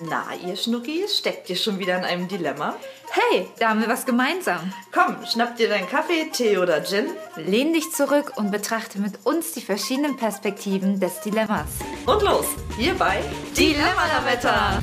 Na, ihr Schnuckis, steckt ihr schon wieder in einem Dilemma? Hey, da haben wir was gemeinsam. Komm, schnapp dir deinen Kaffee, Tee oder Gin. Lehn dich zurück und betrachte mit uns die verschiedenen Perspektiven des Dilemmas. Und los, hier bei Dilemma-Lametta.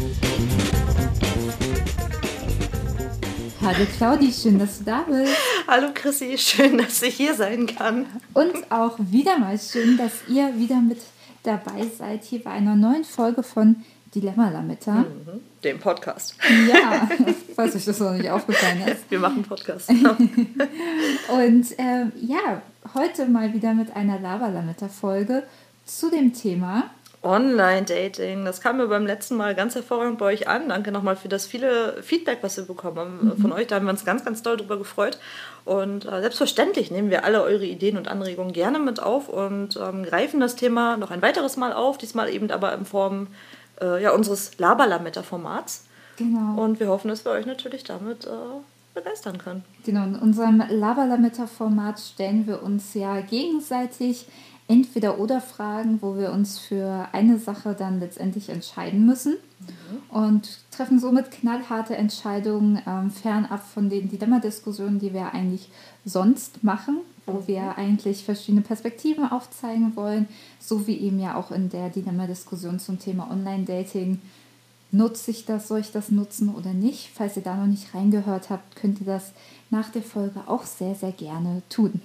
Hallo Claudi, schön, dass du da bist. Hallo Chrissy, schön, dass ich hier sein kann. Und auch wieder mal schön, dass ihr wieder mit dabei seid hier bei einer neuen Folge von Dilemma Lametta. Mhm, dem Podcast. Ja, falls euch das noch nicht aufgefallen ist. Wir machen Podcast. Und ähm, ja, heute mal wieder mit einer Lava Lametta Folge zu dem Thema Online-Dating, das kam mir beim letzten Mal ganz hervorragend bei euch an. Danke nochmal für das viele Feedback, was wir bekommen haben mhm. von euch. Da haben wir uns ganz, ganz doll drüber gefreut. Und äh, selbstverständlich nehmen wir alle eure Ideen und Anregungen gerne mit auf und ähm, greifen das Thema noch ein weiteres Mal auf, diesmal eben aber in Form äh, ja, unseres Laberlametta-Formats. Genau. Und wir hoffen, dass wir euch natürlich damit äh, begeistern können. Genau, in unserem Laberlametta-Format stellen wir uns ja gegenseitig entweder oder Fragen, wo wir uns für eine Sache dann letztendlich entscheiden müssen mhm. und treffen somit knallharte Entscheidungen ähm, fernab von den Dilemma-Diskussionen, die wir eigentlich sonst machen, wo wir eigentlich verschiedene Perspektiven aufzeigen wollen, so wie eben ja auch in der Dilemma-Diskussion zum Thema Online-Dating. Nutze ich das, soll ich das nutzen oder nicht? Falls ihr da noch nicht reingehört habt, könnt ihr das nach der Folge auch sehr, sehr gerne tun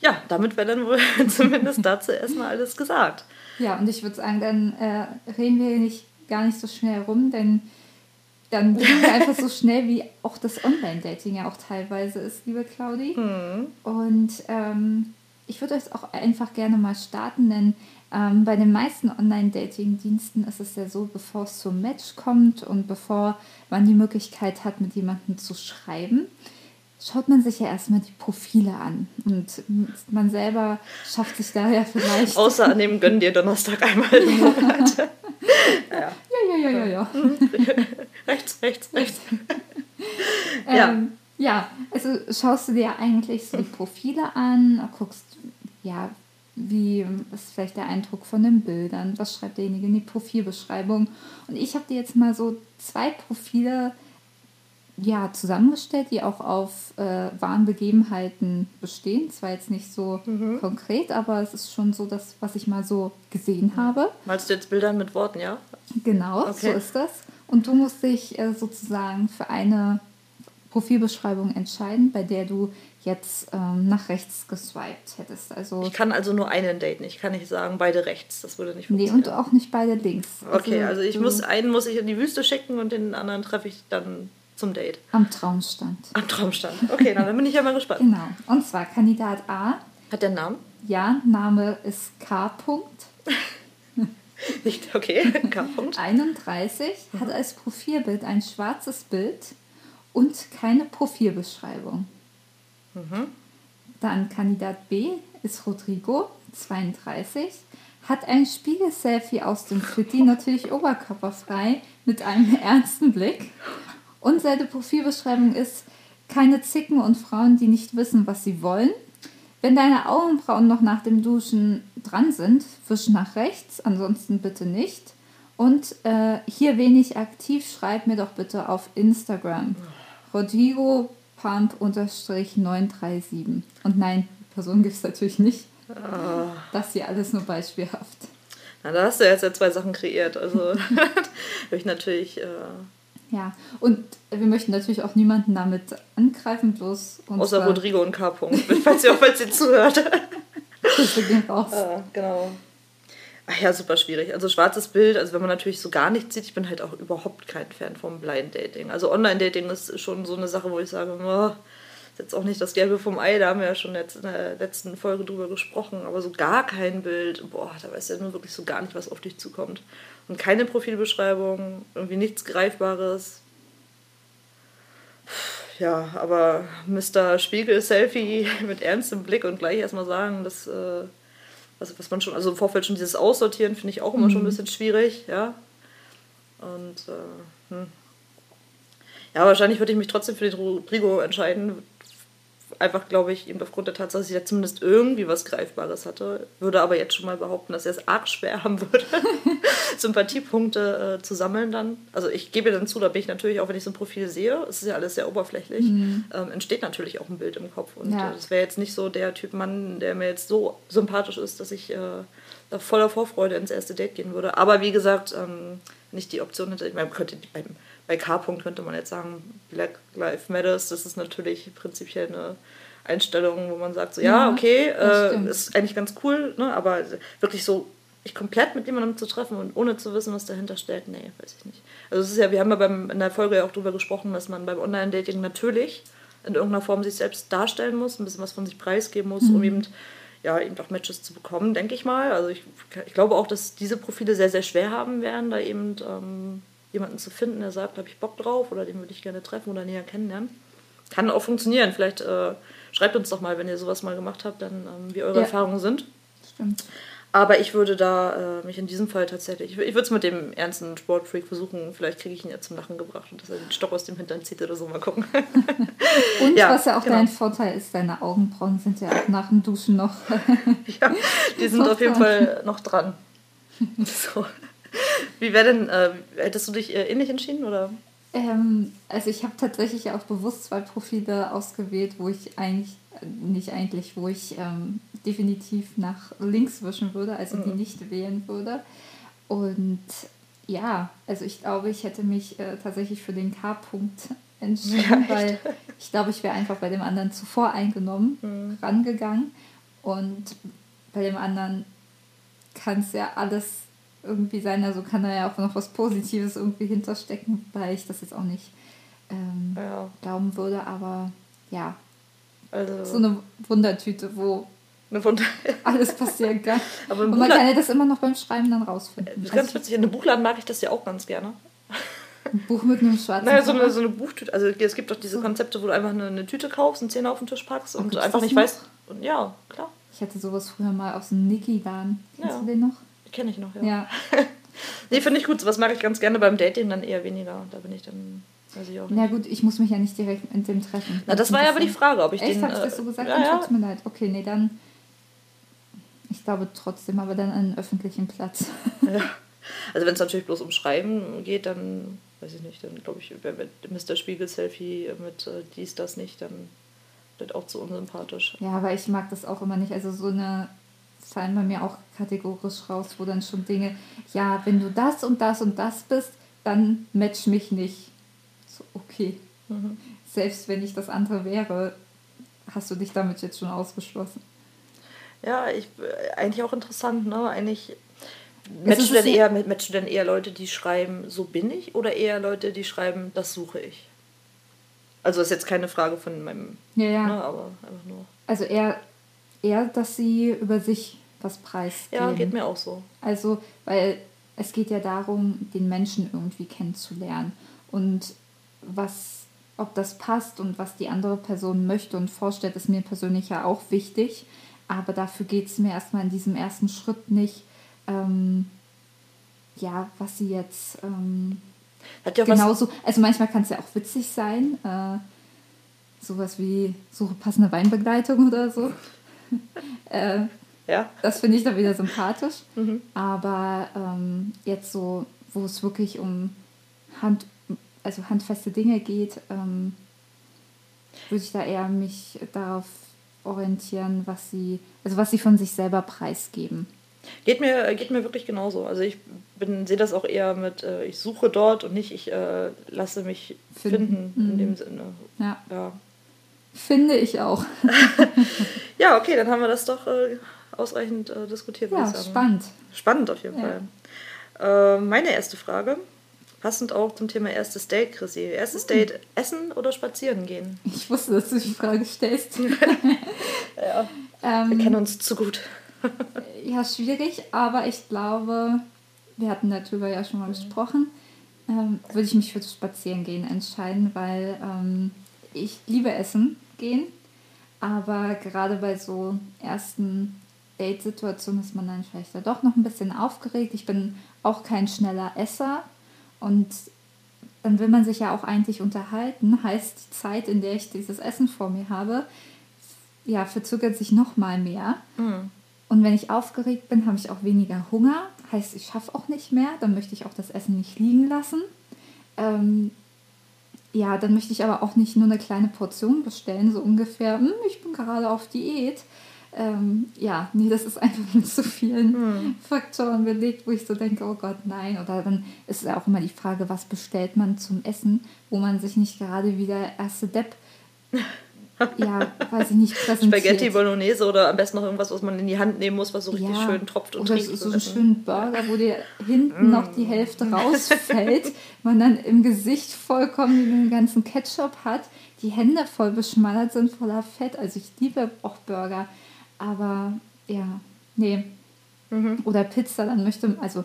ja, damit wäre dann wohl zumindest dazu erstmal alles gesagt. Ja, und ich würde sagen, dann äh, reden wir nicht, gar nicht so schnell rum, denn dann gehen wir einfach so schnell, wie auch das Online-Dating ja auch teilweise ist, liebe Claudi. Mhm. Und ähm, ich würde euch auch einfach gerne mal starten, denn ähm, bei den meisten Online-Dating-Diensten ist es ja so, bevor es zum Match kommt und bevor man die Möglichkeit hat, mit jemandem zu schreiben, schaut man sich ja erstmal die Profile an. Und man selber schafft sich da ja vielleicht. Außer an dem gönnen dir Donnerstag einmal im Monat. ja. ja, ja, ja, ja, ja. Rechts, rechts, rechts. ja. Ähm, ja, also schaust du dir eigentlich so die Profile an, guckst, ja, wie ist vielleicht der Eindruck von den Bildern, was schreibt derjenige in die Profilbeschreibung. Und ich habe dir jetzt mal so zwei Profile ja, zusammengestellt, die auch auf äh, wahren Begebenheiten bestehen. Zwar jetzt nicht so mhm. konkret, aber es ist schon so das, was ich mal so gesehen habe. Malst du jetzt Bildern mit Worten, ja? Genau, okay. so ist das. Und du musst dich äh, sozusagen für eine Profilbeschreibung entscheiden, bei der du jetzt ähm, nach rechts geswiped hättest. Also ich kann also nur einen daten. Ich kann nicht sagen, beide rechts. Das würde nicht funktionieren. Nee, und auch nicht beide links. Okay, also, also ich muss einen muss ich in die Wüste schicken und den anderen treffe ich dann zum Date? Am Traumstand. Am Traumstand. Okay, dann bin ich ja mal gespannt. Genau. Und zwar Kandidat A. Hat der einen Namen? Ja, Name ist K. Nicht, okay, K. 31, mhm. hat als Profilbild ein schwarzes Bild und keine Profilbeschreibung. Mhm. Dann Kandidat B ist Rodrigo, 32, hat ein Spiegelselfie aus dem Fitti, natürlich oberkörperfrei, mit einem ernsten Blick und seine Profilbeschreibung ist, keine Zicken und Frauen, die nicht wissen, was sie wollen. Wenn deine Augenbrauen noch nach dem Duschen dran sind, wisch nach rechts, ansonsten bitte nicht. Und äh, hier wenig aktiv, schreib mir doch bitte auf Instagram. Rodrigo Pump 937. Und nein, Person gibt es natürlich nicht. Oh. Das hier alles nur beispielhaft. Na, da hast du jetzt ja zwei Sachen kreiert. Also habe ich natürlich. Äh ja, und wir möchten natürlich auch niemanden damit angreifen, bloß uns. Außer Rodrigo und K. falls ihr auch falls ihr zuhört. Grüße gehen raus. Ah, genau. Ach ja, super schwierig. Also schwarzes Bild, also wenn man natürlich so gar nichts sieht, ich bin halt auch überhaupt kein Fan vom Blind Dating. Also Online Dating ist schon so eine Sache, wo ich sage, oh, ist jetzt auch nicht das Gelbe vom Ei, da haben wir ja schon jetzt in der letzten Folge drüber gesprochen, aber so gar kein Bild, boah, da weiß ja nur wirklich so gar nicht, was auf dich zukommt. Und keine Profilbeschreibung, irgendwie nichts Greifbares. Ja, aber Mr. Spiegel-Selfie mit ernstem Blick und gleich erstmal sagen, dass, äh, was, was man schon, also im Vorfeld schon dieses Aussortieren finde ich auch immer mhm. schon ein mhm. bisschen schwierig, ja. Und, äh, hm. Ja, wahrscheinlich würde ich mich trotzdem für den Rodrigo entscheiden, einfach, glaube ich, eben aufgrund der Tatsache, dass ich ja zumindest irgendwie was Greifbares hatte, würde aber jetzt schon mal behaupten, dass er es arg schwer haben würde, Sympathiepunkte äh, zu sammeln dann. Also ich gebe dann zu, da bin ich natürlich auch, wenn ich so ein Profil sehe, es ist ja alles sehr oberflächlich, mhm. ähm, entsteht natürlich auch ein Bild im Kopf. Und ja. das wäre jetzt nicht so der Typ Mann, der mir jetzt so sympathisch ist, dass ich äh, da voller Vorfreude ins erste Date gehen würde. Aber wie gesagt, ähm, nicht die Option hätte, ich meine, könnte beim, bei K-Punkt könnte man jetzt sagen, Black Lives Matters, das ist natürlich prinzipiell eine Einstellung, wo man sagt, so, ja, okay, äh, ist eigentlich ganz cool, ne, aber wirklich so ich komplett mit jemandem zu treffen und ohne zu wissen, was dahinter steckt, nee, weiß ich nicht. Also es ist ja, wir haben ja beim, in der Folge ja auch darüber gesprochen, dass man beim Online-Dating natürlich in irgendeiner Form sich selbst darstellen muss, ein bisschen was von sich preisgeben muss, mhm. um eben ja, eben auch Matches zu bekommen, denke ich mal. Also ich, ich glaube auch, dass diese Profile sehr, sehr schwer haben werden, da eben ähm, jemanden zu finden, der sagt, habe ich Bock drauf oder den würde ich gerne treffen oder näher kennenlernen. Kann auch funktionieren. Vielleicht äh, schreibt uns doch mal, wenn ihr sowas mal gemacht habt, dann ähm, wie eure ja. Erfahrungen sind. Stimmt. Aber ich würde da äh, mich in diesem Fall tatsächlich, ich, ich würde es mit dem ernsten Sportfreak versuchen, vielleicht kriege ich ihn ja zum Lachen gebracht und dass er den Stock aus dem Hintern zieht oder so, mal gucken. und ja, was ja auch genau. dein Vorteil ist, deine Augenbrauen sind ja auch nach dem Duschen noch. ja, die sind auf jeden Fall noch dran. So. Wie wäre denn, äh, hättest du dich äh, ähnlich entschieden oder? Ähm, also ich habe tatsächlich auch bewusst zwei Profile ausgewählt, wo ich eigentlich, äh, nicht eigentlich, wo ich ähm, definitiv nach links wischen würde, also mhm. die nicht wählen würde. Und ja, also ich glaube, ich hätte mich äh, tatsächlich für den K-Punkt entschieden, ja, weil ich glaube, ich wäre einfach bei dem anderen zuvor eingenommen, mhm. rangegangen. Und bei dem anderen kann es ja alles irgendwie sein, also kann da ja auch noch was Positives irgendwie hinterstecken, weil ich das jetzt auch nicht ähm, ja. glauben würde, aber ja. Also. So eine Wundertüte, wo eine Wunder alles passieren kann. Aber Und man kann ja das immer noch beim Schreiben dann rausfinden. Das ist ganz witzig. In einem Buchladen mag ich das ja auch ganz gerne. Ein Buch mit einem schwarzen Naja, so eine, so eine Buchtüte. Also es gibt doch diese Konzepte, wo du einfach eine, eine Tüte kaufst, einen Zehner auf den Tisch packst und, und einfach nicht noch? weißt. Und ja, klar. Ich hatte sowas früher mal aus dem Niki-Laden. Kennst ja. du den noch? Kenne ich noch, ja. ja. nee, finde ich gut. Was mag ich ganz gerne beim Dating dann eher weniger. Da bin ich dann. Weiß ich auch nicht. Na gut, ich muss mich ja nicht direkt mit dem treffen. Na, das war ja aber die Frage, ob ich Echt, den. Echt, habe ich das so gesagt? Ja, ja. Tut mir leid. Okay, nee, dann. Ich glaube trotzdem, aber dann an einen öffentlichen Platz. ja. Also wenn es natürlich bloß um Schreiben geht, dann weiß ich nicht, dann glaube ich, mit Mr. Spiegel-Selfie mit äh, dies, das nicht, dann wird auch zu unsympathisch. Ja, aber ich mag das auch immer nicht. Also so eine fallen bei mir auch kategorisch raus, wo dann schon Dinge, ja, wenn du das und das und das bist, dann match mich nicht. So, okay. Mhm. Selbst wenn ich das andere wäre, hast du dich damit jetzt schon ausgeschlossen. Ja, ich, eigentlich auch interessant, ne? Eigentlich matchst du, denn eher, matchst du denn eher Leute, die schreiben, so bin ich, oder eher Leute, die schreiben, das suche ich? Also ist jetzt keine Frage von meinem, ja, ja. Ne, aber einfach nur. Also eher eher, dass sie über sich was preisgeben. Ja, geht mir auch so. Also, weil es geht ja darum, den Menschen irgendwie kennenzulernen und was, ob das passt und was die andere Person möchte und vorstellt, ist mir persönlich ja auch wichtig. Aber dafür geht es mir erstmal in diesem ersten Schritt nicht, ähm, ja, was sie jetzt ähm, Hat ja genauso. Also manchmal kann es ja auch witzig sein. Äh, sowas wie suche passende Weinbegleitung oder so. äh, ja. Das finde ich dann wieder sympathisch. Mhm. Aber ähm, jetzt so, wo es wirklich um Hand, also handfeste Dinge geht, ähm, würde ich da eher mich darauf orientieren, was sie, also was sie von sich selber preisgeben. Geht mir, geht mir wirklich genauso. Also ich sehe das auch eher mit, äh, ich suche dort und nicht, ich äh, lasse mich finden, finden in mhm. dem Sinne. Ja. ja. Finde ich auch. ja, okay, dann haben wir das doch äh, ausreichend äh, diskutiert. Ja, spannend. Spannend auf jeden ja. Fall. Äh, meine erste Frage, passend auch zum Thema erstes Date, Chrissy. Erstes hm. Date, essen oder spazieren gehen? Ich wusste, dass du die Frage stellst. ja, ähm, wir kennen uns zu gut. ja, schwierig, aber ich glaube, wir hatten darüber ja schon mal mhm. gesprochen, ähm, würde ich mich für das Spazierengehen entscheiden, weil ähm, ich liebe Essen gehen, aber gerade bei so ersten Date-Situationen ist man dann vielleicht da doch noch ein bisschen aufgeregt. Ich bin auch kein schneller Esser und dann will man sich ja auch eigentlich unterhalten. Heißt, die Zeit, in der ich dieses Essen vor mir habe, ja, verzögert sich noch mal mehr. Mhm. Und wenn ich aufgeregt bin, habe ich auch weniger Hunger. Heißt, ich schaffe auch nicht mehr. Dann möchte ich auch das Essen nicht liegen lassen. Ähm, ja, dann möchte ich aber auch nicht nur eine kleine Portion bestellen, so ungefähr, hm, ich bin gerade auf Diät. Ähm, ja, nee, das ist einfach mit so vielen Mhm. Faktoren belegt, wo ich so denke, oh Gott, nein. Oder dann ist ja auch immer die Frage, was bestellt man zum Essen, wo man sich nicht gerade wie der erste Depp, ja, weiß ich nicht, präsentiert. Spaghetti Bolognese oder am besten noch irgendwas, was man in die Hand nehmen muss, was so richtig Ja, schön tropft und oder riecht. so, so und einen schönen Burger, wo dir hinten noch die Hälfte rausfällt, man dann im Gesicht vollkommen den ganzen Ketchup hat, die Hände voll beschmallert sind voller Fett. Also ich liebe auch Burger, aber ja, nee. Mhm. Oder Pizza, dann möchte also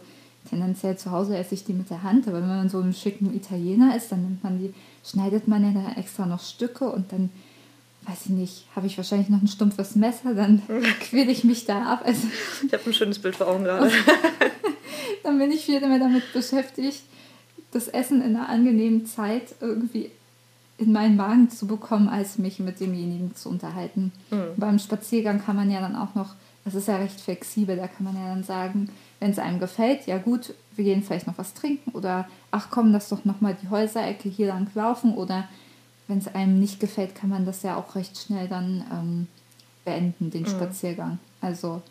tendenziell zu Hause esse ich die mit der Hand, aber wenn man so einen schicken Italiener ist, dann nimmt man die, schneidet man ja da extra noch Stücke und dann weiß ich nicht, habe ich wahrscheinlich noch ein stumpfes Messer, dann quäle ich mich da ab. Also Ich habe ein schönes Bild vor Augen gerade. dann bin ich viel mehr damit beschäftigt, das Essen in einer angenehmen Zeit irgendwie in meinen Magen zu bekommen, als mich mit demjenigen zu unterhalten. Beim Spaziergang kann man ja dann auch noch, das ist ja recht flexibel, da kann man ja dann sagen, wenn es einem gefällt, ja gut, wir gehen vielleicht noch was trinken oder ach komm, lass doch nochmal die Häuserecke hier lang laufen oder wenn es einem nicht gefällt, kann man das ja auch recht schnell dann ähm, beenden, den Spaziergang. Also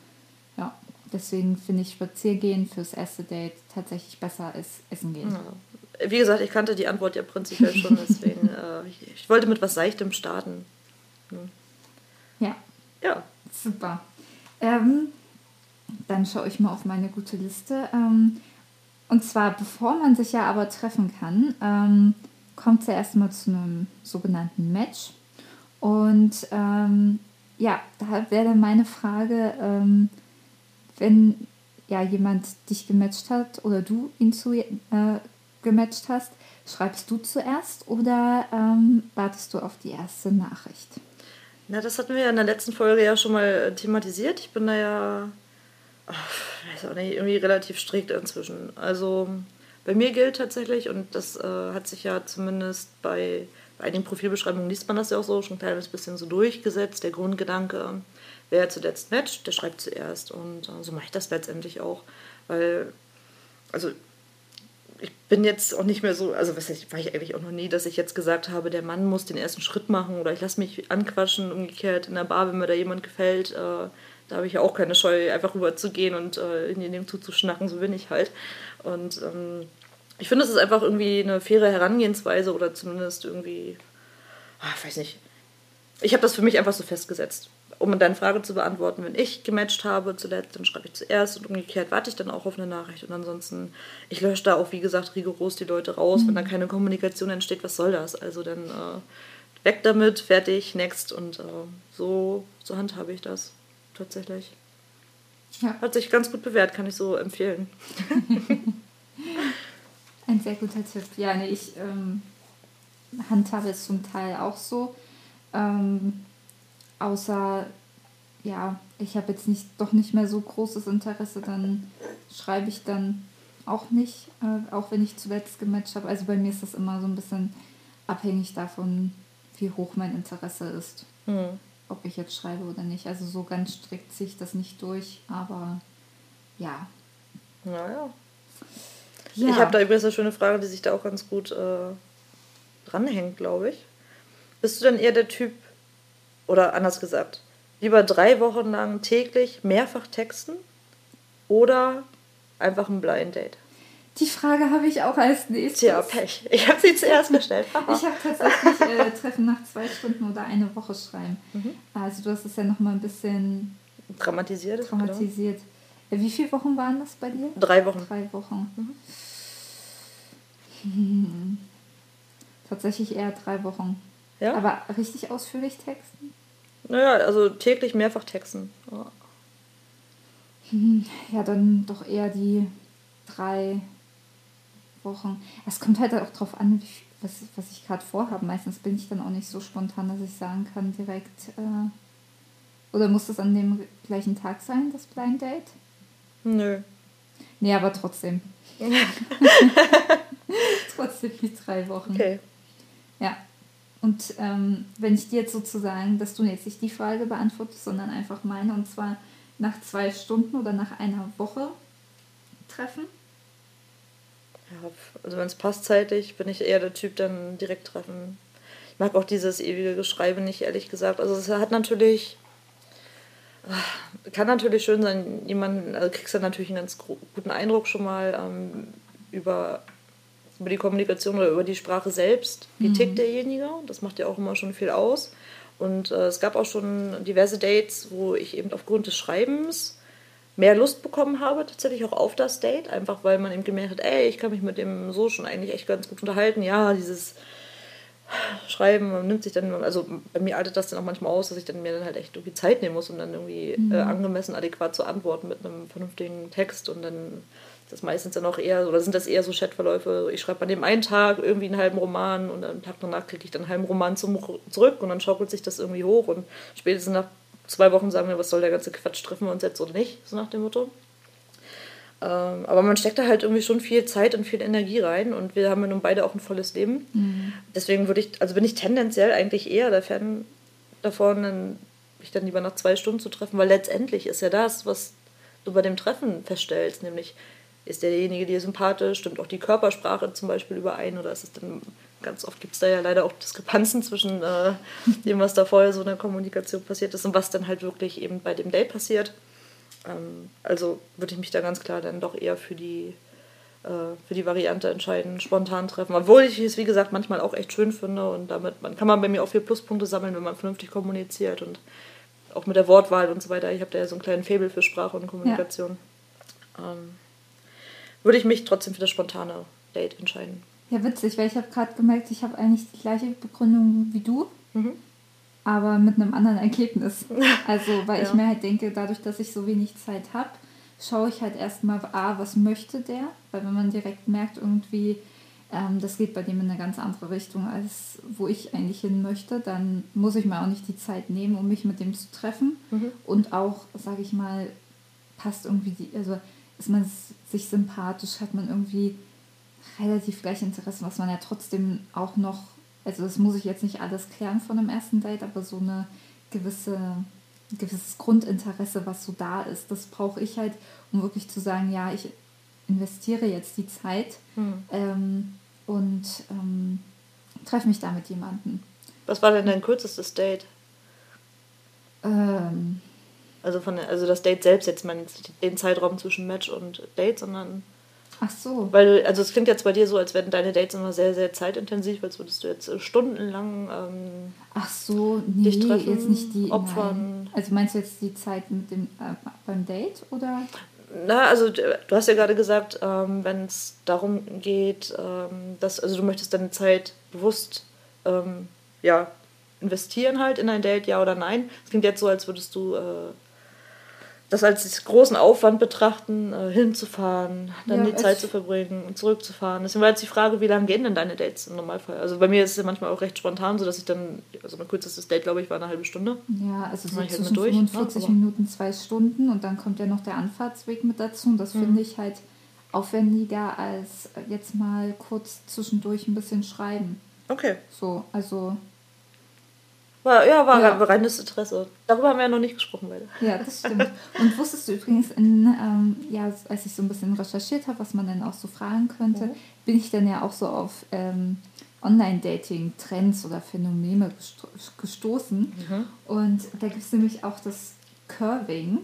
ja, deswegen finde ich Spaziergehen fürs erste Date tatsächlich besser als Essen gehen. Ja. Wie gesagt, ich kannte die Antwort ja prinzipiell schon, deswegen äh, ich, ich wollte mit was Seichtem starten. Ja, Ja. super. Ähm, dann schaue ich mal auf meine gute Liste. Ähm, und zwar, bevor man sich ja aber treffen kann, ähm, kommt es ja erstmal zu einem sogenannten Match. Und ähm, ja, da wäre dann meine Frage, ähm, wenn ja jemand dich gematcht hat oder du ihn zu äh, gematcht hast, schreibst du zuerst oder ähm, wartest du auf die erste Nachricht? Na, das hatten wir ja in der letzten Folge ja schon mal äh, thematisiert. Ich bin da ja, ach, weiß auch nicht, irgendwie relativ strikt inzwischen. Also bei mir gilt tatsächlich, und das äh, hat sich ja zumindest bei, bei einigen Profilbeschreibungen liest man das ja auch so schon ein kleines bisschen so durchgesetzt, der Grundgedanke, wer zuletzt matcht, der schreibt zuerst. Und äh, so mache ich das letztendlich auch. Weil, also ich bin jetzt auch nicht mehr so, also was heißt, war ich eigentlich auch noch nie, dass ich jetzt gesagt habe, der Mann muss den ersten Schritt machen oder ich lasse mich anquatschen, umgekehrt in der Bar, wenn mir da jemand gefällt, äh, da habe ich ja auch keine Scheu, einfach rüber zu gehen und äh, in dem zuzuschnacken, so bin ich halt. Und ähm, ich finde, es ist einfach irgendwie eine faire Herangehensweise oder zumindest irgendwie, ich weiß nicht, ich habe das für mich einfach so festgesetzt. Um deine Frage zu beantworten, wenn ich gematcht habe zuletzt, dann schreibe ich zuerst und umgekehrt warte ich dann auch auf eine Nachricht. Und ansonsten, ich lösche da auch, wie gesagt, rigoros die Leute raus. Wenn da keine Kommunikation entsteht, was soll das? Also dann äh, weg damit, fertig, next. Und äh, so, so handhabe ich das tatsächlich. Ja. Hat sich ganz gut bewährt, kann ich so empfehlen. Ein sehr guter Tipp. Ja, nee, ich ähm, handhabe es zum Teil auch so. Ähm, außer, ja, ich habe jetzt nicht, doch nicht mehr so großes Interesse, dann schreibe ich dann auch nicht, äh, auch wenn ich zuletzt gematcht habe. Also bei mir ist das immer so ein bisschen abhängig davon, wie hoch mein Interesse ist, Hm. Ob ich jetzt schreibe oder nicht. Also so ganz strikt ziehe ich das nicht durch, aber ja. Naja. ja. Ich habe da übrigens eine schöne Frage, die sich da auch ganz gut äh, dranhängt, glaube ich. Bist du denn eher der Typ, oder anders gesagt, lieber drei Wochen lang täglich mehrfach texten oder einfach ein Blind Date? Die Frage habe ich auch als nächstes. Tja, Pech. Ich habe sie zuerst gestellt. Ich habe tatsächlich äh, Treffen nach zwei Stunden oder eine Woche schreiben. Mhm. Also du hast es ja nochmal ein bisschen Dramatisiert. ist, genau. traumatisiert. Wie viele Wochen waren das bei dir? Drei Wochen. Drei Wochen. Mhm. Hm. Tatsächlich eher drei Wochen. Ja? Aber richtig ausführlich texten? Naja, also täglich mehrfach texten. Ja. Ja, dann doch eher die drei Wochen. Es kommt halt auch drauf an, wie, was, was ich gerade vorhabe. Meistens bin ich dann auch nicht so spontan, dass ich sagen kann direkt. Äh, oder muss das an dem gleichen Tag sein, das Blind Date? Nö. Nee, aber trotzdem. trotzdem die drei Wochen. Okay. Ja. Und ähm, wenn ich dir jetzt sozusagen, dass du jetzt nicht die Frage beantwortest, sondern einfach meine, und zwar nach zwei Stunden oder nach einer Woche treffen? Ja, also wenn es passt zeitlich, bin ich eher der Typ, dann direkt treffen. Ich mag auch dieses ewige Geschreibe nicht, ehrlich gesagt. Also es hat natürlich, kann natürlich schön sein, jemanden, also kriegst du natürlich einen ganz guten Eindruck schon mal ähm, über, über die Kommunikation oder über die Sprache selbst. Wie mhm. tickt derjenige? Das macht ja auch immer schon viel aus. Und äh, es gab auch schon diverse Dates, wo ich eben aufgrund des Schreibens mehr Lust bekommen habe, tatsächlich auch auf das Date, einfach weil man eben gemerkt hat, ey, ich kann mich mit dem so schon eigentlich echt ganz gut unterhalten. Ja, dieses Schreiben, man nimmt sich dann, also bei mir artet das dann auch manchmal aus, dass ich dann mir dann halt echt irgendwie Zeit nehmen muss, um dann irgendwie mhm. äh, angemessen, adäquat zu antworten mit einem vernünftigen Text und dann ist das meistens dann auch eher, oder sind das eher so Chatverläufe, ich schreibe an dem einen Tag irgendwie einen halben Roman und am Tag danach kriege ich dann einen halben Roman zum, zurück und dann schaukelt sich das irgendwie hoch und spätestens nach zwei Wochen sagen wir, was soll der ganze Quatsch, treffen wir uns jetzt oder nicht, so nach dem Motto. Ähm, aber man steckt da halt irgendwie schon viel Zeit und viel Energie rein und wir haben ja nun beide auch ein volles Leben. Mhm. Deswegen würde ich, also bin ich tendenziell eigentlich eher der Fan davon, mich dann lieber nach zwei Stunden zu treffen, weil letztendlich ist ja das, was du bei dem Treffen feststellst, nämlich ist derjenige dir sympathisch, stimmt auch die Körpersprache zum Beispiel überein oder ist es dann ganz oft gibt es da ja leider auch Diskrepanzen zwischen äh, dem, was da vorher so in der Kommunikation passiert ist und was dann halt wirklich eben bei dem Date passiert. Ähm, also würde ich mich da ganz klar dann doch eher für die, äh, für die Variante entscheiden, spontan treffen. Obwohl ich es, wie gesagt, manchmal auch echt schön finde und damit man, kann man bei mir auch viel Pluspunkte sammeln, wenn man vernünftig kommuniziert und auch mit der Wortwahl und so weiter. Ich habe da ja so einen kleinen Faible für Sprache und Kommunikation. Ja. Ähm, würde ich mich trotzdem für das spontane Date entscheiden. Ja, witzig, weil ich habe gerade gemerkt, ich habe eigentlich die gleiche Begründung wie du. Mhm aber mit einem anderen Ergebnis. Also, weil ja. ich mir halt denke, dadurch, dass ich so wenig Zeit habe, schaue ich halt erstmal, A, was möchte der? Weil wenn man direkt merkt, irgendwie, ähm, das geht bei dem in eine ganz andere Richtung, als wo ich eigentlich hin möchte, dann muss ich mir auch nicht die Zeit nehmen, um mich mit dem zu treffen. Mhm. Und auch, sage ich mal, passt irgendwie die, also ist man sich sympathisch, hat man irgendwie relativ gleiche Interessen, was man ja trotzdem auch noch also das muss ich jetzt nicht alles klären von einem ersten Date, aber so eine gewisse ein gewisses Grundinteresse, was so da ist, das brauche ich halt, um wirklich zu sagen, ja, ich investiere jetzt die Zeit hm. ähm, und ähm, treffe mich da mit jemandem. Was war denn dein kürzestes Date? Ähm, also von also das Date selbst jetzt, man den Zeitraum zwischen Match und Date, sondern Ach so. Weil, also es klingt jetzt bei dir so, als wären deine Dates immer sehr, sehr zeitintensiv, als würdest du jetzt äh, stundenlang ähm, Ach so, nee, dich treffen, jetzt nicht die opfern. Nein. Also meinst du jetzt die Zeit mit dem äh, beim Date oder? Na, also du hast ja gerade gesagt, ähm, wenn es darum geht, ähm, dass, also du möchtest deine Zeit bewusst ähm, ja, investieren halt in ein Date, ja oder nein. Es klingt jetzt so, als würdest du äh, das als großen Aufwand betrachten, äh, hinzufahren, dann ja, die Zeit zu verbringen und zurückzufahren. Deswegen war jetzt die Frage, wie lange gehen denn deine Dates im Normalfall? Also bei mir ist es ja manchmal auch recht spontan, so dass ich dann, also mein kürzestes Date, glaube ich, war eine halbe Stunde. Ja, also so halt zwischen durch, 45 ne? Minuten, zwei Stunden und dann kommt ja noch der Anfahrtsweg mit dazu und das mhm. finde ich halt aufwendiger als jetzt mal kurz zwischendurch ein bisschen schreiben. Okay. So, also war, ja, war ja. reines Interesse. Darüber haben wir ja noch nicht gesprochen, beide. Ja, das stimmt. Und wusstest du übrigens, in, ähm, ja, als ich so ein bisschen recherchiert habe, was man denn auch so fragen könnte, mhm. bin ich dann ja auch so auf ähm, Online-Dating-Trends oder Phänomene gesto gestoßen. Mhm. Und da gibt es nämlich auch das Curving.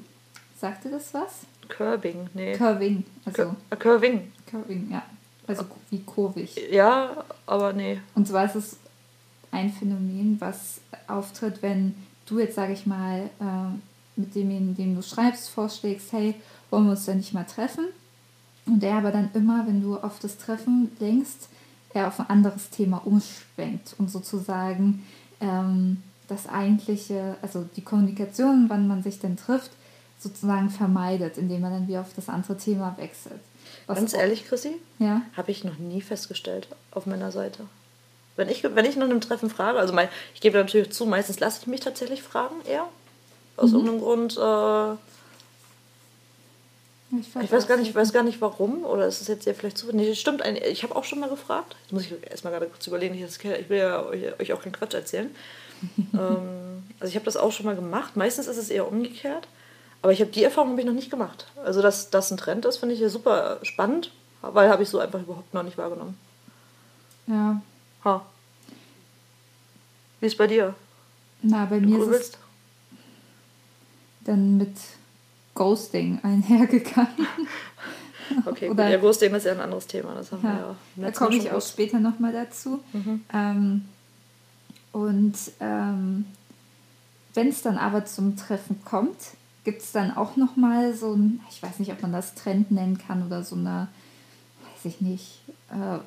Sagt dir das was? Curving, nee. Curving, also. Cur Curving. Curving, ja. Also wie kurvig. Ja, aber nee. Und zwar ist es ein Phänomen, was auftritt, wenn du jetzt, sage ich mal, äh, mit dem, dem du schreibst, vorschlägst, hey, wollen wir uns denn nicht mal treffen? Und er aber dann immer, wenn du auf das Treffen denkst, er auf ein anderes Thema umschwenkt und sozusagen ähm, das eigentliche, also die Kommunikation, wann man sich denn trifft, sozusagen vermeidet, indem man dann wieder auf das andere Thema wechselt. Was Ganz ehrlich, Chrissy, ja? habe ich noch nie festgestellt auf meiner Seite. Wenn ich, wenn ich nach einem Treffen frage, also mein, ich gebe natürlich zu, meistens lasse ich mich tatsächlich fragen eher. Aus mhm. irgendeinem Grund. Äh, Ich, ich weiß, gar nicht, weiß gar nicht warum, oder ist es jetzt ja vielleicht so. Nee, stimmt, ich habe auch schon mal gefragt. Jetzt muss ich erstmal gerade kurz überlegen, ich, will ja euch auch keinen Quatsch erzählen. ähm, also ich habe das auch schon mal gemacht. Meistens ist es eher umgekehrt. Aber ich habe die Erfahrung habe ich noch nicht gemacht. Also dass das ein Trend ist, finde ich ja super spannend, weil habe ich so einfach überhaupt noch nicht wahrgenommen. Ja. Ha. Wie ist bei dir? Na, bei mir ist es dann mit Ghosting einhergegangen. okay, Oder, gut. Ja, Ghosting ist ja ein anderes Thema. Das haben ja, wir ja da komme ich auch später nochmal dazu. Mhm. Ähm, und ähm, wenn es dann aber zum Treffen kommt, gibt es dann auch nochmal so ein, ich weiß nicht, ob man das Trend nennen kann oder so eine, weiß ich nicht, äh,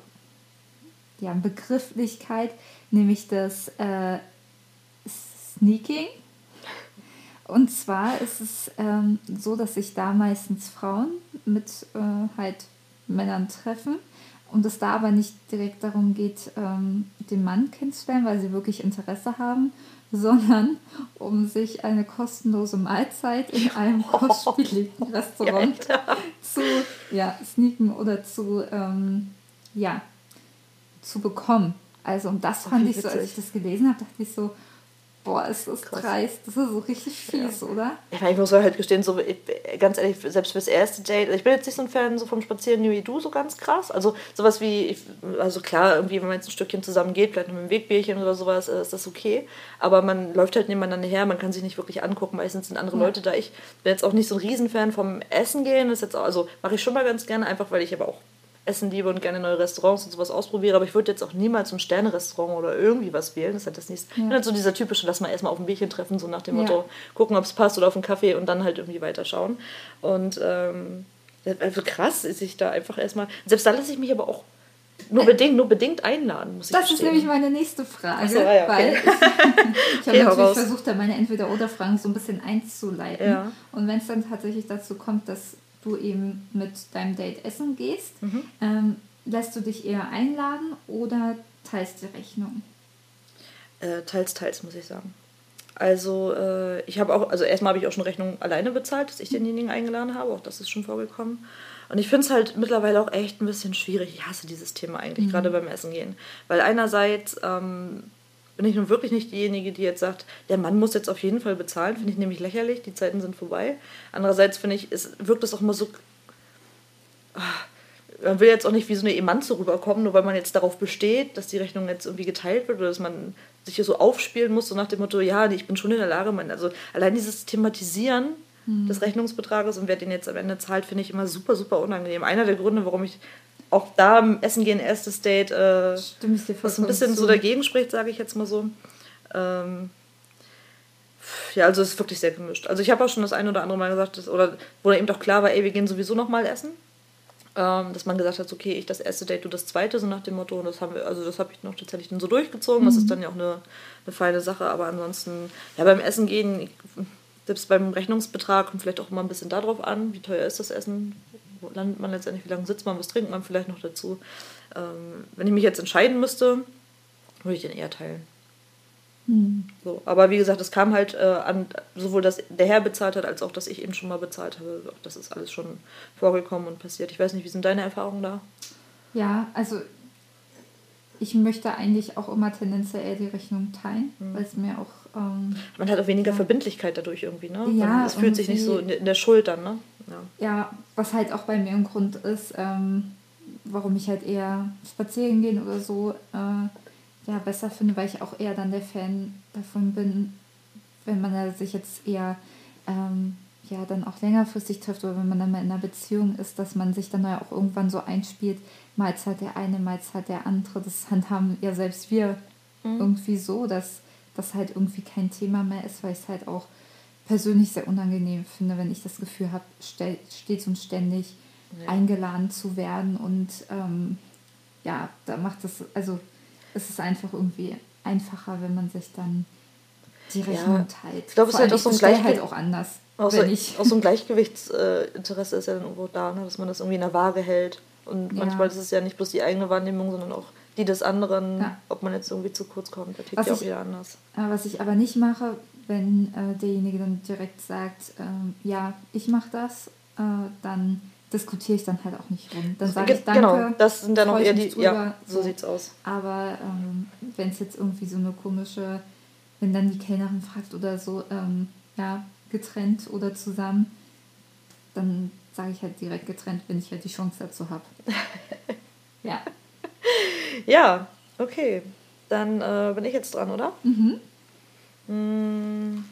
ja, Begrifflichkeit, nämlich das äh, Sneaking. Und zwar ist es ähm, so, dass sich da meistens Frauen mit äh, halt Männern treffen und es da aber nicht direkt darum geht, ähm, den Mann kennenzulernen, weil sie wirklich Interesse haben, sondern um sich eine kostenlose Mahlzeit in einem oh, kostspieligen Restaurant ja, zu ja, sneaken oder zu, ähm, ja, zu bekommen. Also und das fand ich so, als ich das gelesen habe, dachte ich so, Boah, ist das Krass. dreist. Das ist so richtig fies, ja. oder? Ich meine, ich muss halt gestehen, so, ich, ganz ehrlich, selbst fürs erste Date, ich bin jetzt nicht so ein Fan so vom Spazieren wie du, so ganz krass. Also sowas wie, also klar, irgendwie, wenn man jetzt ein Stückchen zusammen geht, vielleicht mit einem Wegbierchen oder sowas, äh, ist das okay. Aber man läuft halt nebeneinander her, man kann sich nicht wirklich angucken. Meistens sind andere ja. Leute da. Ich bin jetzt auch nicht so ein Riesenfan vom Essen gehen. Das ist jetzt auch, also mache ich schon mal ganz gerne, einfach weil ich aber auch essen liebe und gerne neue Restaurants und sowas ausprobiere, aber ich würde jetzt auch niemals ein Sternerestaurant oder irgendwie was wählen. Das hat das nicht. Ja. Halt so dieser typische, dass man erstmal auf ein Bierchen treffen, so nach dem ja. Motto, gucken, ob es passt oder auf einen Kaffee und dann halt irgendwie weiterschauen. Und ähm, also krass ist ich da einfach erstmal. Selbst da lasse ich mich aber auch nur bedingt, nur bedingt einladen, muss ich Das verstehen. ist nämlich meine nächste Frage. So, ja, okay. Weil ich, ich habe natürlich versucht, da meine Entweder-Oder-Fragen so ein bisschen einzuleiten. Ja. Und wenn es dann tatsächlich dazu kommt, dass du eben mit deinem Date essen gehst, mhm. ähm, lässt du dich eher einladen oder teilst die Rechnung? Äh, teils, teils, muss ich sagen. Also äh, ich habe auch, also erstmal habe ich auch schon Rechnung alleine bezahlt, dass ich denjenigen eingeladen habe, auch das ist schon vorgekommen. Und ich finde es halt mittlerweile auch echt ein bisschen schwierig. Ich hasse dieses Thema eigentlich, mhm. gerade beim Essen gehen. Weil einerseits ähm, bin ich nun wirklich nicht diejenige, die jetzt sagt, der Mann muss jetzt auf jeden Fall bezahlen. Finde ich nämlich lächerlich, die Zeiten sind vorbei. Andererseits finde ich, es wirkt es auch immer so. Ach, man will jetzt auch nicht wie so eine Emanze rüberkommen, nur weil man jetzt darauf besteht, dass die Rechnung jetzt irgendwie geteilt wird oder dass man sich hier so aufspielen muss, so nach dem Motto, ja, ich bin schon in der Lage, man, also allein dieses Thematisieren hm. des Rechnungsbetrages und wer den jetzt am Ende zahlt, finde ich immer super, super unangenehm. Einer der Gründe, warum ich auch da Essen gehen, erstes Date, äh, was ein bisschen so dagegen spricht, sage ich jetzt mal so. Ähm, ja, also es ist wirklich sehr gemischt. Also ich habe auch schon das eine oder andere Mal gesagt, dass, oder wo eben doch klar war, ey, wir gehen sowieso noch mal essen. Ähm, dass man gesagt hat, okay, ich das erste Date, du das zweite, so nach dem Motto. Und das haben wir, also das habe ich noch tatsächlich dann so durchgezogen. Mhm. Das ist dann ja auch eine, eine feine Sache. Aber ansonsten, ja, beim Essen gehen, selbst beim Rechnungsbetrag kommt vielleicht auch immer ein bisschen darauf an, wie teuer ist das Essen, wo landet man letztendlich, wie lange sitzt man, was trinkt man vielleicht noch dazu. Ähm, wenn ich mich jetzt entscheiden müsste, würde ich den eher teilen. Mhm. So, aber wie gesagt, es kam halt äh, an, sowohl dass der Herr bezahlt hat, als auch, dass ich eben schon mal bezahlt habe. Das ist alles schon vorgekommen und passiert. Ich weiß nicht, wie sind deine Erfahrungen da? Ja, also ich möchte eigentlich auch immer tendenziell die Rechnung teilen, mhm. weil es mir auch. Ähm, Man hat auch weniger ja. Verbindlichkeit dadurch irgendwie, ne? Ja. Es fühlt sich nicht so in der Schuld dann, ne? Ja. ja, was halt auch bei mir ein Grund ist, ähm, warum ich halt eher spazieren gehen oder so äh, ja, besser finde, weil ich auch eher dann der Fan davon bin, wenn man sich jetzt eher ähm, ja dann auch längerfristig trifft oder wenn man dann mal in einer Beziehung ist, dass man sich dann ja auch irgendwann so einspielt, mal zahlt der eine, mal zahlt der andere. Das handhaben ja selbst wir mhm. irgendwie so, dass das halt irgendwie kein Thema mehr ist, weil ich es halt auch persönlich sehr unangenehm finde, wenn ich das Gefühl habe, stets und ständig ja. eingeladen zu werden. Und ähm, ja, da macht es, also es ist einfach irgendwie einfacher, wenn man sich dann die Rechnung ja. teilt. Ich glaube, es ist halt auch so ein Gleichgewicht. halt auch anders. Auch so, auch so ein Gleichgewichtsinteresse ist ja dann irgendwo da, ne? dass man das irgendwie in der Waage hält. Und ja. manchmal ist es ja nicht bloß die eigene Wahrnehmung, sondern auch die des anderen, ja. ob man jetzt irgendwie zu kurz kommt. Da tickt ja auch jeder anders. Was ich aber nicht mache, wenn äh, derjenige dann direkt sagt, ähm, ja, ich mache das äh, dann diskutiere ich dann halt auch nicht rum. Dann sage ich Danke. Genau, das sind dann auch eher die. Drüber, ja, so, so sieht's aus. Aber ähm, wenn es jetzt irgendwie so eine komische, wenn dann die Kellnerin fragt oder so, ähm, ja, getrennt oder zusammen, dann sage ich halt direkt getrennt, wenn ich halt die Chance dazu habe. ja. Ja, okay. Dann äh, bin ich jetzt dran, oder? Mhm. Hm,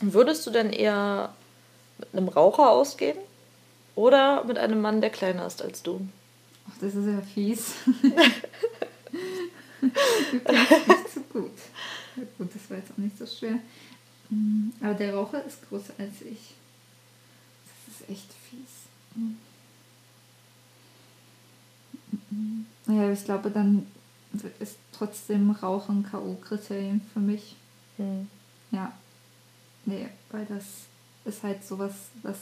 würdest du denn eher mit einem Raucher ausgehen oder mit einem Mann, der kleiner ist als du? Ach, das ist ja fies. nicht so gut. Gut, das war jetzt auch nicht so schwer. Hm, aber der Raucher ist größer als ich. Das ist echt fies. Hm. Naja, ich glaube, dann ist trotzdem Rauchen K.O.-Kriterium für mich. Mhm. Ja. Nee, weil das ist halt sowas, was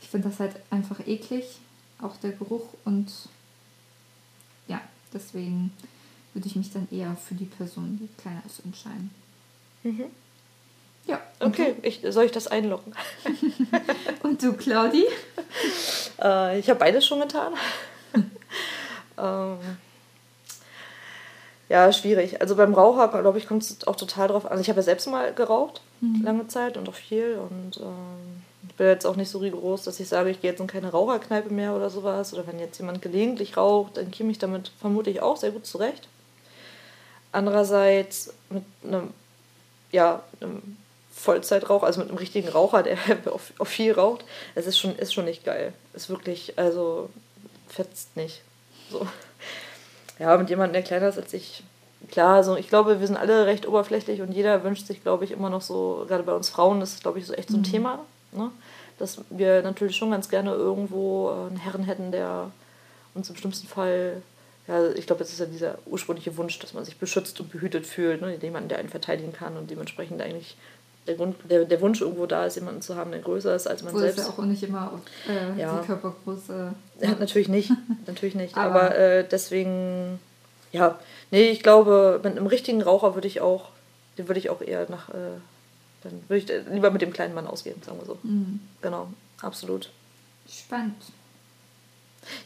ich finde das halt einfach eklig, auch der Geruch und ja, deswegen würde ich mich dann eher für die Person, die kleiner ist, entscheiden. Mhm. Ja. Okay, ich, soll ich das einloggen? und du, Claudi? äh, ich habe beides schon getan. Ähm, ja, schwierig. Also beim Raucher, glaube ich, kommt es auch total drauf an. Ich habe ja selbst mal geraucht, mhm. lange Zeit und auch viel. Und ähm, ich bin jetzt auch nicht so rigoros, dass ich sage, ich gehe jetzt in keine Raucherkneipe mehr oder sowas. Oder wenn jetzt jemand gelegentlich raucht, dann käme ich damit vermutlich auch sehr gut zurecht. Andererseits mit einem, ja, einem Vollzeitraucher, also mit einem richtigen Raucher, der auf, viel raucht, es ist schon, ist schon nicht geil. Ist wirklich, also fetzt nicht. So. Ja, mit jemandem, der kleiner ist als ich, klar, also ich glaube, wir sind alle recht oberflächlich und jeder wünscht sich, glaube ich, immer noch so, gerade bei uns Frauen ist, glaube ich, so echt so ein mhm. Thema, ne? dass wir natürlich schon ganz gerne irgendwo äh, einen Herren hätten, der uns im schlimmsten Fall, ja, ich glaube, das ist ja dieser ursprüngliche Wunsch, dass man sich beschützt und behütet fühlt, ne? jemanden, der einen verteidigen kann und dementsprechend eigentlich der, Grund, der, der Wunsch irgendwo da ist, jemanden zu haben, der größer ist als man Wo selbst. Ist ja auch nicht immer äh, ja. die Körpergröße. Ja, natürlich nicht, natürlich nicht. Aber, Aber äh, deswegen, ja, nee, ich glaube, mit einem richtigen Raucher würde ich auch, den würde ich auch eher nach, äh, dann würde ich lieber mit dem kleinen Mann ausgehen, sagen wir so. Mhm. Genau, absolut. Spannend.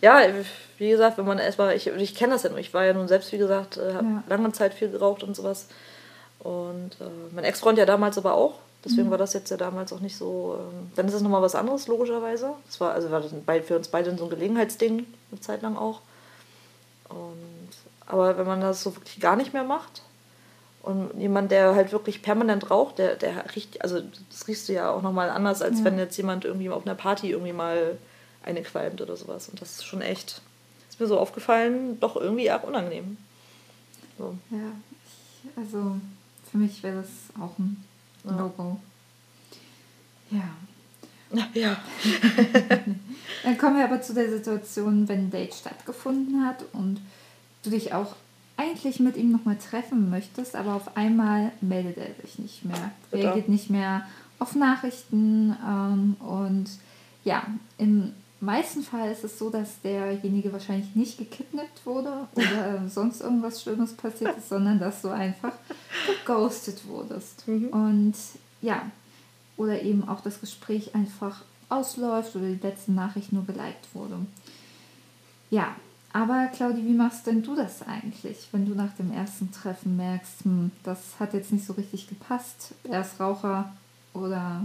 Ja, wie gesagt, wenn man erstmal, ich, ich kenne das ja nur, ich war ja nun selbst, wie gesagt, äh, habe ja. lange Zeit viel geraucht und sowas. Und äh, mein Ex-Freund ja damals aber auch. Deswegen mhm. war das jetzt ja damals auch nicht so. Ähm, dann ist es nochmal was anderes, logischerweise. Das war, also war das für uns beide so ein Gelegenheitsding, eine Zeit lang auch. Und, aber wenn man das so wirklich gar nicht mehr macht und jemand, der halt wirklich permanent raucht, der, der riecht, also das riechst du ja auch nochmal anders, als ja. wenn jetzt jemand irgendwie auf einer Party irgendwie mal eine qualmt oder sowas. Und das ist schon echt, ist mir so aufgefallen, doch irgendwie arg unangenehm. So. Ja, ich, also für mich wäre das auch ein ja. No-Go. Ja. Ja. Dann kommen wir aber zu der Situation, wenn ein Date stattgefunden hat und du dich auch eigentlich mit ihm nochmal treffen möchtest, aber auf einmal meldet er sich nicht mehr. Er geht nicht mehr auf Nachrichten ähm, und ja, im meisten Fall ist es so, dass derjenige wahrscheinlich nicht gekidnappt wurde oder äh, sonst irgendwas Schlimmes passiert ist, sondern dass du einfach geghostet wurdest. Mhm. Und ja, oder eben auch das Gespräch einfach ausläuft oder die letzte Nachricht nur geliked wurde. Ja, aber Claudi, wie machst denn du das eigentlich, wenn du nach dem ersten Treffen merkst, hm, das hat jetzt nicht so richtig gepasst, er ist Raucher oder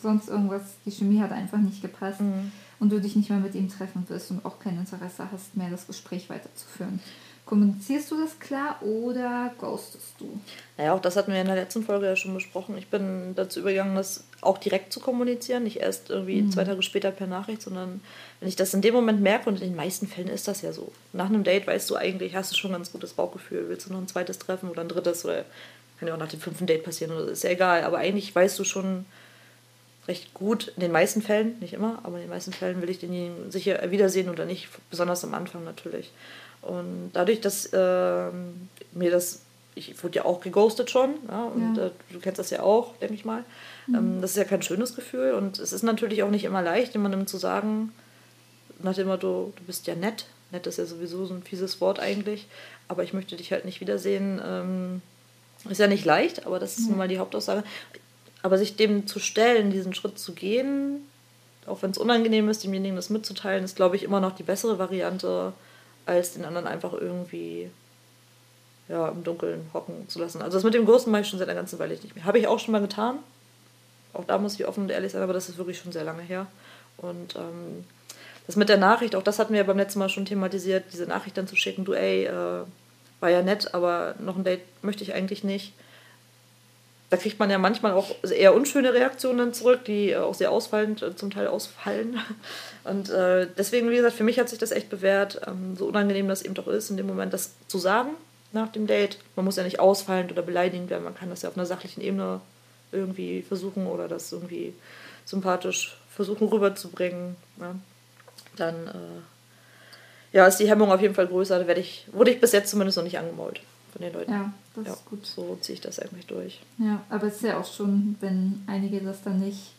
sonst irgendwas, die Chemie hat einfach nicht gepasst. Mhm und du dich nicht mehr mit ihm treffen wirst und auch kein Interesse hast, mehr das Gespräch weiterzuführen. Kommunizierst du das klar oder ghostest du? Naja, auch das hatten wir in der letzten Folge ja schon besprochen. Ich bin dazu übergegangen, das auch direkt zu kommunizieren, nicht erst irgendwie mhm. zwei Tage später per Nachricht, sondern wenn ich das in dem Moment merke, und in den meisten Fällen ist das ja so. Nach einem Date weißt du eigentlich, hast du schon ein ganz gutes Bauchgefühl. Willst du noch ein zweites treffen oder ein drittes oder kann ja auch nach dem fünften Date passieren, oder ist ja egal. Aber eigentlich weißt du schon, recht gut. In den meisten Fällen, nicht immer, aber in den meisten Fällen will ich denjenigen sicher wiedersehen oder nicht, besonders am Anfang natürlich. Und dadurch, dass äh, mir das, ich wurde ja auch geghostet schon, ja, und ja. Äh, du kennst das ja auch, denke ich mal. Mhm. Ähm, das ist ja kein schönes Gefühl und es ist natürlich auch nicht immer leicht, jemandem zu sagen, nach dem Motto, du bist ja nett. Nett ist ja sowieso so ein fieses Wort eigentlich, aber ich möchte dich halt nicht wiedersehen. Ähm, ist ja nicht leicht, aber das ist mhm. nun mal die Hauptaussage. Aber sich dem zu stellen, diesen Schritt zu gehen, Auch wenn es unangenehm ist, demjenigen das mitzuteilen, ist, glaube ich, immer noch die bessere Variante, als den anderen einfach irgendwie ja, im Dunkeln hocken zu lassen. Also das mit dem Ghosten mache ich schon seit einer ganzen Weile nicht mehr. Habe ich auch schon mal getan. Auch da muss ich offen und ehrlich sein, aber das ist wirklich schon sehr lange her. Und ähm, das mit der Nachricht, auch das hatten wir beim letzten Mal schon thematisiert, diese Nachricht dann zu schicken, du ey, äh, war ja nett, aber noch ein Date möchte ich eigentlich nicht. Da kriegt man ja manchmal auch eher unschöne Reaktionen zurück, die auch sehr ausfallend äh, zum Teil ausfallen. Und äh, deswegen, wie gesagt, für mich hat sich das echt bewährt, ähm, so unangenehm das eben doch ist, in dem Moment das zu sagen nach dem Date. Man muss ja nicht ausfallend oder beleidigend werden, man kann das ja auf einer sachlichen Ebene irgendwie versuchen oder das irgendwie sympathisch versuchen rüberzubringen. Ja. Dann äh, ja, ist die Hemmung auf jeden Fall größer. Da werde ich, wurde ich bis jetzt zumindest noch nicht angemault von den Leuten. Ja, das ja, ist gut. So ziehe ich das eigentlich durch. Ja, aber es ist ja auch schon, wenn einige das dann nicht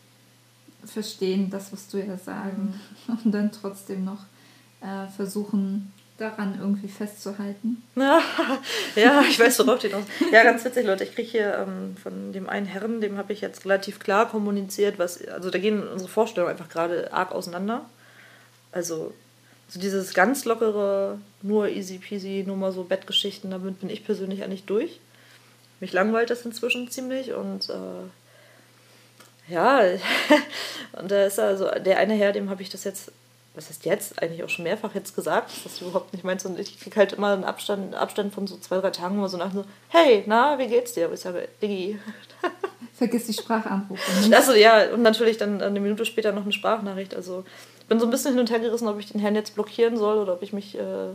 verstehen, das, was du ja sagen, mhm. und dann trotzdem noch äh, versuchen, daran irgendwie festzuhalten. Ja, ja ich weiß, worauf die noch. Ja, ganz witzig, Leute. Ich kriege hier ähm, von dem einen Herrn, dem habe ich jetzt relativ klar kommuniziert, was. Also da gehen unsere Vorstellungen einfach gerade arg auseinander. Also, so dieses ganz lockere, nur easy peasy, nur mal so Bettgeschichten, damit bin ich persönlich eigentlich durch. Mich langweilt das inzwischen ziemlich und äh, ja, und da ist also der eine Herr, dem habe ich das jetzt was heißt jetzt, eigentlich auch schon mehrfach jetzt gesagt, dass das überhaupt nicht meinst. Und ich kriege halt immer einen Abstand, Abstand von so zwei, drei Tagen immer so nach so, hey, na, wie geht's dir? Und ich sage, Diggi. Vergiss die Sprachanrufe. Also ja, und natürlich dann eine Minute später noch eine Sprachnachricht. Also bin so ein bisschen hin und her gerissen, ob ich den Herrn jetzt blockieren soll oder ob ich mich, äh,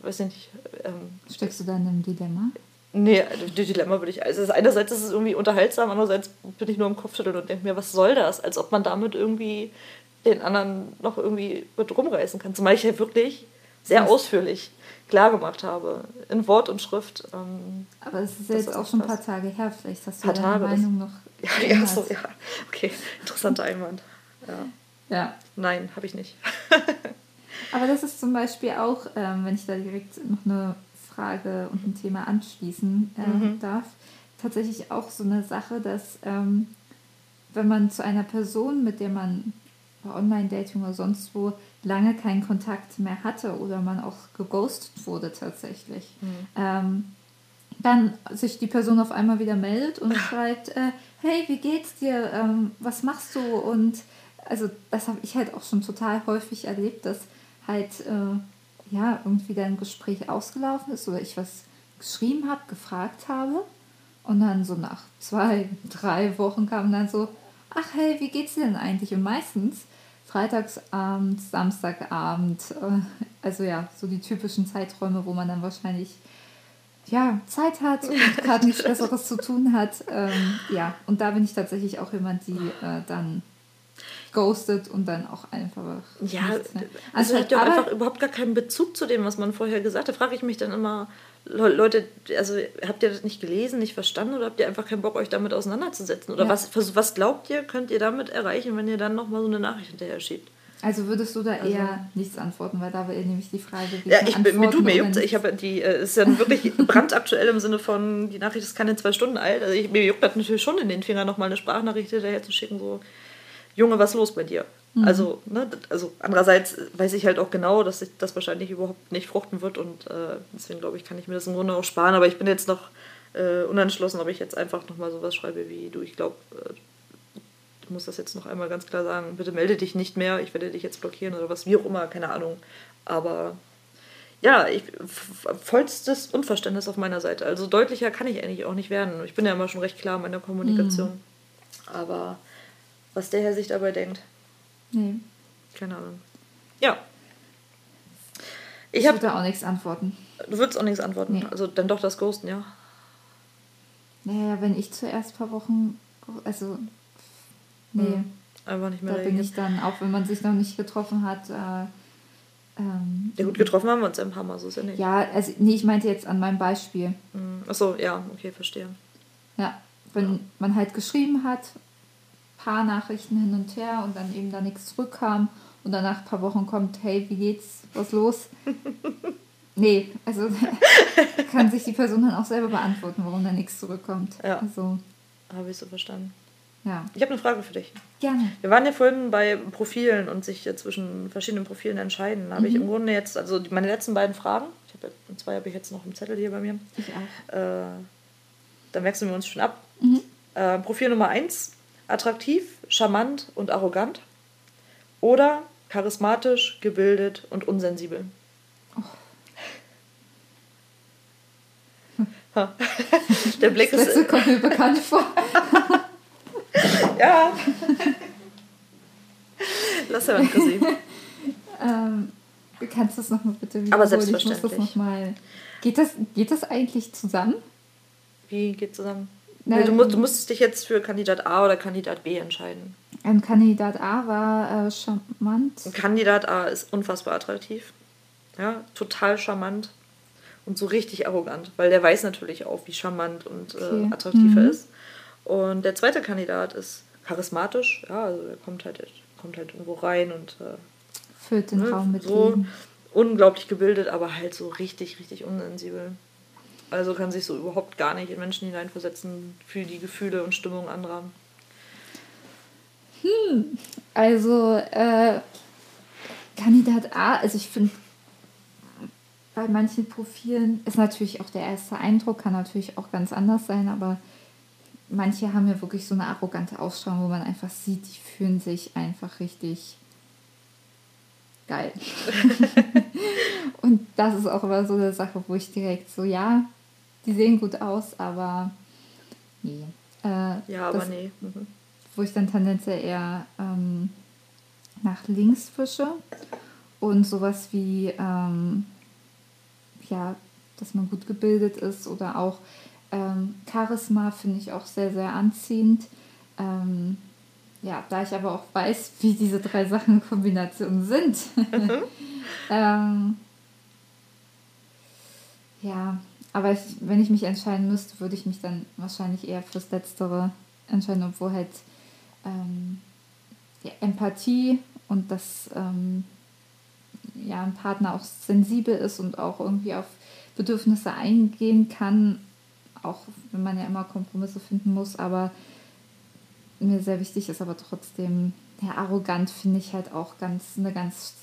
weiß nicht. Ähm, Steckst du da in einem Dilemma? Nee, die Dilemma würde ich. Also einerseits ist es irgendwie unterhaltsam, andererseits bin ich nur im Kopfschütteln und denke mir, was soll das? Als ob man damit irgendwie den anderen noch irgendwie mit rumreißen kann. Zumal ich ja wirklich sehr ausführlich klar gemacht habe, in Wort und Schrift. Ähm, Aber es ist ja jetzt auch schon ein paar Tage her, vielleicht hast du paar deine Tage, Meinung noch. Ja, ja, so, ja, okay, interessanter Einwand. Ja. Ja. Nein, habe ich nicht. Aber das ist zum Beispiel auch, ähm, wenn ich da direkt noch eine Frage und ein Thema anschließen äh, mhm. darf, tatsächlich auch so eine Sache, dass ähm, wenn man zu einer Person, mit der man bei Online-Dating oder sonst wo lange keinen Kontakt mehr hatte oder man auch geghostet wurde tatsächlich. Mhm. Ähm, dann sich die Person auf einmal wieder meldet und schreibt, äh, hey, wie geht's dir? Ähm, was machst du? Und also das habe ich halt auch schon total häufig erlebt, dass halt äh, ja irgendwie dann ein Gespräch ausgelaufen ist oder ich was geschrieben habe, gefragt habe und dann so nach zwei, drei Wochen kam dann so, ach hey, wie geht's dir denn eigentlich? Und meistens Freitagsabend, Samstagabend, äh, also ja, so die typischen Zeiträume, wo man dann wahrscheinlich ja, Zeit hat und gerade nichts Besseres zu tun hat. Ähm, ja, und da bin ich tatsächlich auch jemand, die äh, dann ghostet und dann auch einfach. Ja, nichts, ne? also hat ja einfach überhaupt gar keinen Bezug zu dem, was man vorher gesagt hat. Da frage ich mich dann immer, Leute, also habt ihr das nicht gelesen, nicht verstanden oder habt ihr einfach keinen Bock, euch damit auseinanderzusetzen? Oder ja. was, was glaubt ihr, könnt ihr damit erreichen, wenn ihr dann nochmal so eine Nachricht hinterher schiebt? Also würdest du da also, eher nichts antworten, weil da wäre nämlich die Frage, wie Ja, ich, mir tut mir juckt, ich habe die, es äh, ist ja wirklich brandaktuell im Sinne von, die Nachricht ist keine zwei Stunden alt. Also ich, mir juckt das natürlich schon in den Finger, nochmal eine Sprachnachricht hinterher zu schicken, so, Junge, was ist los bei dir? Mhm. Also, ne, also andererseits weiß ich halt auch genau, dass ich das wahrscheinlich überhaupt nicht fruchten wird und äh, deswegen glaube ich, kann ich mir das im Grunde auch sparen. Aber ich bin jetzt noch äh, unentschlossen, ob ich jetzt einfach nochmal sowas schreibe wie du, ich glaube, äh, du musst das jetzt noch einmal ganz klar sagen, bitte melde dich nicht mehr, ich werde dich jetzt blockieren oder was, wie auch immer, keine Ahnung. Aber ja, ich, vollstes Unverständnis auf meiner Seite. Also deutlicher kann ich eigentlich auch nicht werden. Ich bin ja immer schon recht klar in meiner Kommunikation. Mhm. Aber was der Herr sich dabei denkt. Nee. Keine Ahnung. Ja. Ich, ich würde auch nichts antworten. Du würdest auch nichts antworten. Nee. Also dann doch das Ghosten, ja. Naja, wenn ich zuerst ein paar Wochen. Also. Nee. Hm. Einfach nicht mehr. Da bin ich dann, auch wenn man sich noch nicht getroffen hat. Äh, ähm, ja, gut, getroffen haben wir uns ein paar Mal, so ist ja nicht. Ja, also, nee, ich meinte jetzt an meinem Beispiel. Hm. Achso, ja, okay, verstehe. Ja, wenn ja. man halt geschrieben hat paar Nachrichten hin und her und dann eben da nichts zurückkam und dann nach ein paar Wochen kommt, hey, wie geht's, was los? nee, also kann sich die Person dann auch selber beantworten, warum da nichts zurückkommt. Ja. Also. Habe ich so verstanden. Ja. Ich habe eine Frage für dich. Gerne. Wir waren ja vorhin bei Profilen und sich zwischen verschiedenen Profilen entscheiden. Da habe ich im Grunde jetzt, also meine letzten beiden Fragen, ich habe ja, zwei habe ich jetzt noch im Zettel hier bei mir. Ich auch. Äh, dann wechseln wir uns schon ab. Äh, Profil Nummer 1, attraktiv, charmant und arrogant. Oder charismatisch, gebildet und unsensibel. Ha. Der Blick Das ist. kommt mir bekannt vor. Ja. Lass ja mal sehen. Ähm, kannst du das nochmal bitte Aber wiederholen? Ich muss das selbstverständlich. nochmal. Geht das, geht das eigentlich zusammen? Wie geht zusammen? Nein. du, musst, du musstest dich jetzt für Kandidat A oder Kandidat B entscheiden. Ein Kandidat A war äh, charmant. Kandidat A ist unfassbar attraktiv. Ja, total charmant und so richtig arrogant, weil der weiß natürlich auch, wie charmant und Okay. äh, attraktiv er Mhm. ist. Und der zweite Kandidat ist charismatisch, ja, also er kommt halt, kommt halt irgendwo rein und äh, Füllt den ne, Raum mit so Leben. unglaublich gebildet, aber halt so richtig, richtig unsensibel. Also kann sich so überhaupt gar nicht in Menschen hineinversetzen für die Gefühle und Stimmung anderer. Also, äh, Kandidat A, also ich finde, bei manchen Profilen ist natürlich auch der erste Eindruck, kann natürlich auch ganz anders sein, aber manche haben ja wirklich so eine arrogante Ausstrahlung, wo man einfach sieht, die fühlen sich einfach richtig geil. Und das ist auch immer so eine Sache, wo ich direkt so, ja, die sehen gut aus, aber nee. Äh, Ja, aber das, nee. Mhm. wo ich dann tendenziell eher ähm, nach links fische und sowas wie, ähm, ja, dass man gut gebildet ist oder auch ähm, Charisma finde ich auch sehr, sehr anziehend. Ähm, ja, da ich aber auch weiß, wie diese drei Sachen in Kombination sind. ähm, ja, aber ich, wenn ich mich entscheiden müsste, würde ich mich dann wahrscheinlich eher fürs Letztere entscheiden, obwohl halt ähm, die Empathie und dass ähm, ja, ein Partner auch sensibel ist und auch irgendwie auf Bedürfnisse eingehen kann, auch wenn man ja immer Kompromisse finden muss, aber mir sehr wichtig ist, aber trotzdem, ja, arrogant finde ich halt auch ganz eine ganz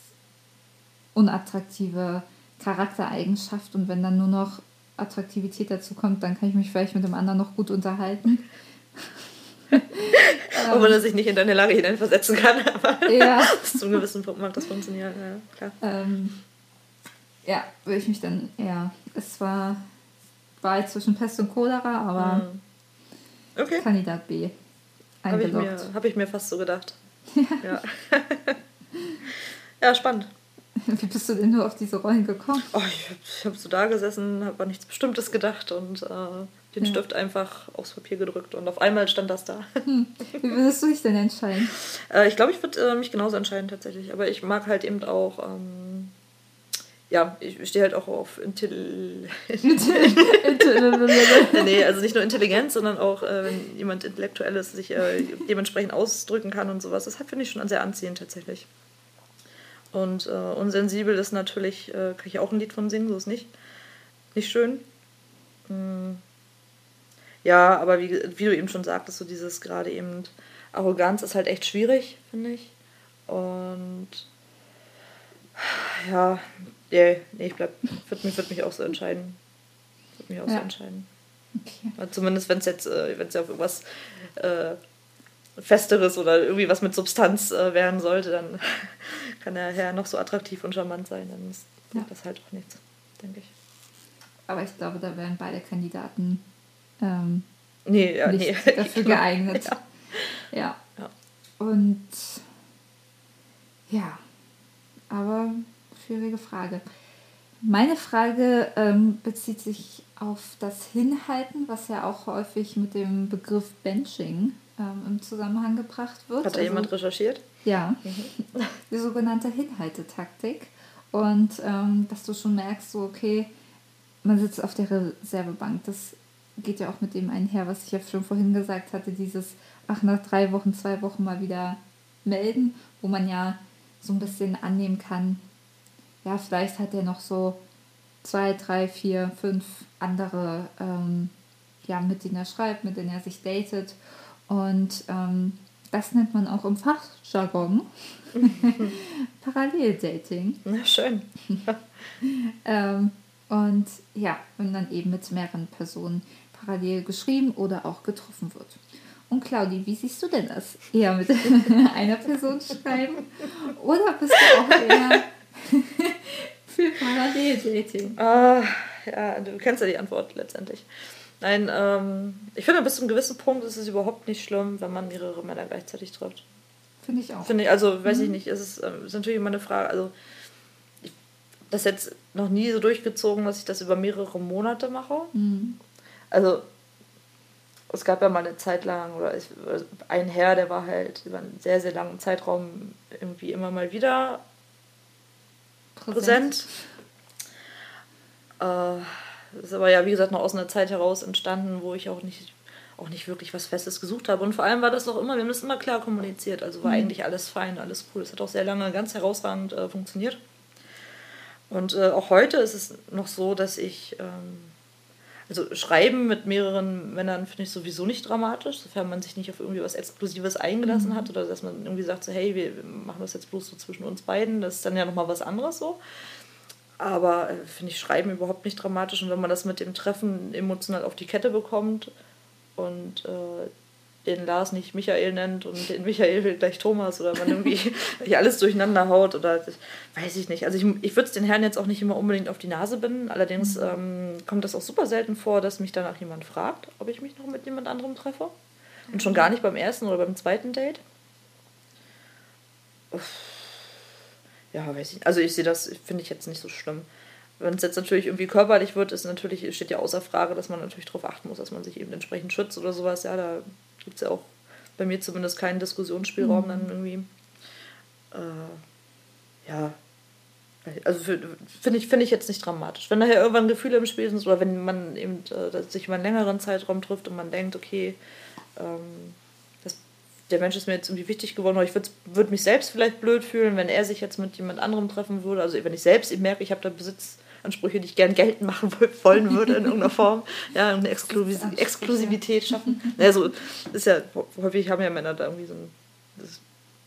unattraktive Charaktereigenschaft und wenn dann nur noch Attraktivität dazu kommt, dann kann ich mich vielleicht mit dem anderen noch gut unterhalten. Wenn er sich nicht in deine Lage hineinversetzen kann, aber Ja. bis zu einem gewissen Punkt mag das funktionieren, ja, klar. Ähm, ja, würde ich mich dann eher. Es war Wahl zwischen Pest und Cholera, aber Mhm. Okay, Kandidat B. habe ich, mir, hab ich mir fast so gedacht. Ja, ja spannend. Wie bist du denn nur auf diese Rollen gekommen? Oh, ich habe hab so da gesessen, habe an nichts Bestimmtes gedacht und äh, den Ja. Stift einfach aufs Papier gedrückt und auf einmal stand das da. Wie würdest du dich denn entscheiden? Äh, ich glaube, ich würde äh, mich genauso entscheiden tatsächlich. Aber ich mag halt eben auch, ähm, ja, ich stehe halt auch auf Intelligenz. nee, also nicht nur Intelligenz, sondern auch, äh, wenn jemand intellektuell ist, sich äh, dementsprechend ausdrücken kann und sowas. Das finde ich schon sehr anziehend tatsächlich. Und äh, unsensibel ist natürlich, äh, kann ich auch ein Lied von singen, so ist nicht. Nicht schön. Mm. Ja, aber wie, wie du eben schon sagtest, so dieses gerade eben Arroganz ist halt echt schwierig, finde ich. Und ja, nee, nee ich bleib, würde mich, würd mich auch so entscheiden. Würde mich auch so Ja. entscheiden. Okay. Weil Zumindest wenn es jetzt, äh, wenn es ja auf irgendwas äh, Festeres oder irgendwie was mit Substanz äh, werden sollte, dann kann der Herr noch so attraktiv und charmant sein. Dann ist Ja. das halt auch nichts, denke ich. Aber ich glaube, da wären beide Kandidaten ähm, Nee, ja, nicht nee. dafür geeignet. Ja. Ja. Ja. Und ja, aber schwierige Frage. Meine Frage ähm, bezieht sich auf das Hinhalten, was ja auch häufig mit dem Begriff Benching ähm, im Zusammenhang gebracht wird. Hat da Also- jemand recherchiert? Ja, die sogenannte Hinhaltetaktik. Und ähm, dass du schon merkst, so okay, man sitzt auf der Reservebank. Das geht ja auch mit dem einher, was ich ja schon vorhin gesagt hatte, dieses, ach, nach drei Wochen, zwei Wochen mal wieder melden, wo man ja so ein bisschen annehmen kann, ja, vielleicht hat er noch so zwei, drei, vier, fünf andere, ähm, ja, mit denen er schreibt, mit denen er sich datet. Und ähm, das nennt man auch im Fachjargon Paralleldating. Na, schön. ähm, und ja, wenn dann eben mit mehreren Personen parallel geschrieben oder auch getroffen wird. Und Claudi, wie siehst du denn das? Eher mit einer Person schreiben oder bist du auch eher für Paralleldating? Ah, ja, du kennst ja die Antwort letztendlich. Nein, ähm, ich finde, bis zu einem gewissen Punkt ist es überhaupt nicht schlimm, wenn man mehrere Männer gleichzeitig trifft. Finde ich auch. Finde ich, also weiß mhm. ich nicht, es ist, äh, ist natürlich immer eine Frage, also ich das jetzt noch nie so durchgezogen, dass ich das über mehrere Monate mache. Mhm. Also es gab ja mal eine Zeit lang, oder ich, ein Herr, der war halt über einen sehr, sehr langen Zeitraum irgendwie immer mal wieder präsent. präsent. Äh, ist aber ja, wie gesagt, noch aus einer Zeit heraus entstanden, wo ich auch nicht, auch nicht wirklich was Festes gesucht habe. Und vor allem war das auch immer, wir haben das immer klar kommuniziert. Also war mhm. eigentlich alles fein, alles cool. Es hat auch sehr lange ganz herausragend äh, funktioniert. Und äh, auch heute ist es noch so, dass ich, ähm, also Schreiben mit mehreren Männern finde ich sowieso nicht dramatisch, sofern man sich nicht auf irgendwie was Exklusives eingelassen mhm. hat oder dass man irgendwie sagt, so, hey, wir machen das jetzt bloß so zwischen uns beiden. Das ist dann ja nochmal was anderes so. Aber äh, finde ich Schreiben überhaupt nicht dramatisch. Und wenn man das mit dem Treffen emotional auf die Kette bekommt und äh, den Lars nicht Michael nennt und den Michael gleich Thomas oder man irgendwie alles durcheinander haut oder weiß ich nicht. Also ich, ich würde es den Herren jetzt auch nicht immer unbedingt auf die Nase binden. Allerdings mhm. ähm, kommt das auch super selten vor, dass mich danach jemand fragt, ob ich mich noch mit jemand anderem treffe. Und schon gar nicht beim ersten oder beim zweiten Date. Uff ja, weiß ich. Also ich sehe das, finde ich jetzt nicht so schlimm. Wenn es jetzt natürlich irgendwie körperlich wird, ist natürlich, steht ja außer Frage, dass man natürlich darauf achten muss, dass man sich eben entsprechend schützt oder sowas. Ja, da gibt es ja auch bei mir zumindest keinen Diskussionsspielraum mhm. dann irgendwie. Äh, ja. Also finde ich, find ich jetzt nicht dramatisch. Wenn daher irgendwann Gefühle im Spiel sind oder wenn man eben äh, sich über einen längeren Zeitraum trifft und man denkt, okay, ähm, der Mensch ist mir jetzt irgendwie wichtig geworden, oder ich würde würd mich selbst vielleicht blöd fühlen, wenn er sich jetzt mit jemand anderem treffen würde. Also wenn ich selbst ich merke, ich habe da Besitzansprüche, die ich gern geltend machen wollen würde in irgendeiner Form. Ja, eine Exklusiv Exklusivität schaffen. Also ist ja, häufig haben ja Männer da irgendwie so ein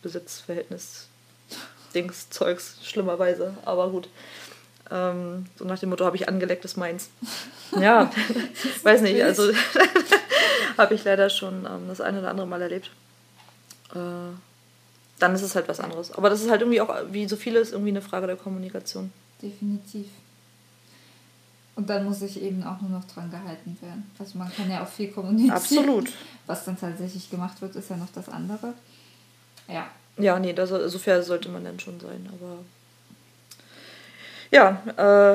Besitzverhältnis. Dings, Zeugs, schlimmerweise, aber gut. Ähm, so nach dem Motto, habe ich angelecktes meins. Ja, weiß nicht, also habe ich leider schon ähm, das eine oder andere Mal erlebt äh, dann ist es halt was anderes. Aber das ist halt irgendwie auch, wie so vieles, irgendwie eine Frage der Kommunikation. Definitiv. Und dann muss sich eben auch nur noch dran gehalten werden. Also man kann ja auch viel kommunizieren. Absolut. Was dann tatsächlich gemacht wird, ist ja noch das andere. Ja. Ja, nee, das, so fair sollte man dann schon sein. Aber ja,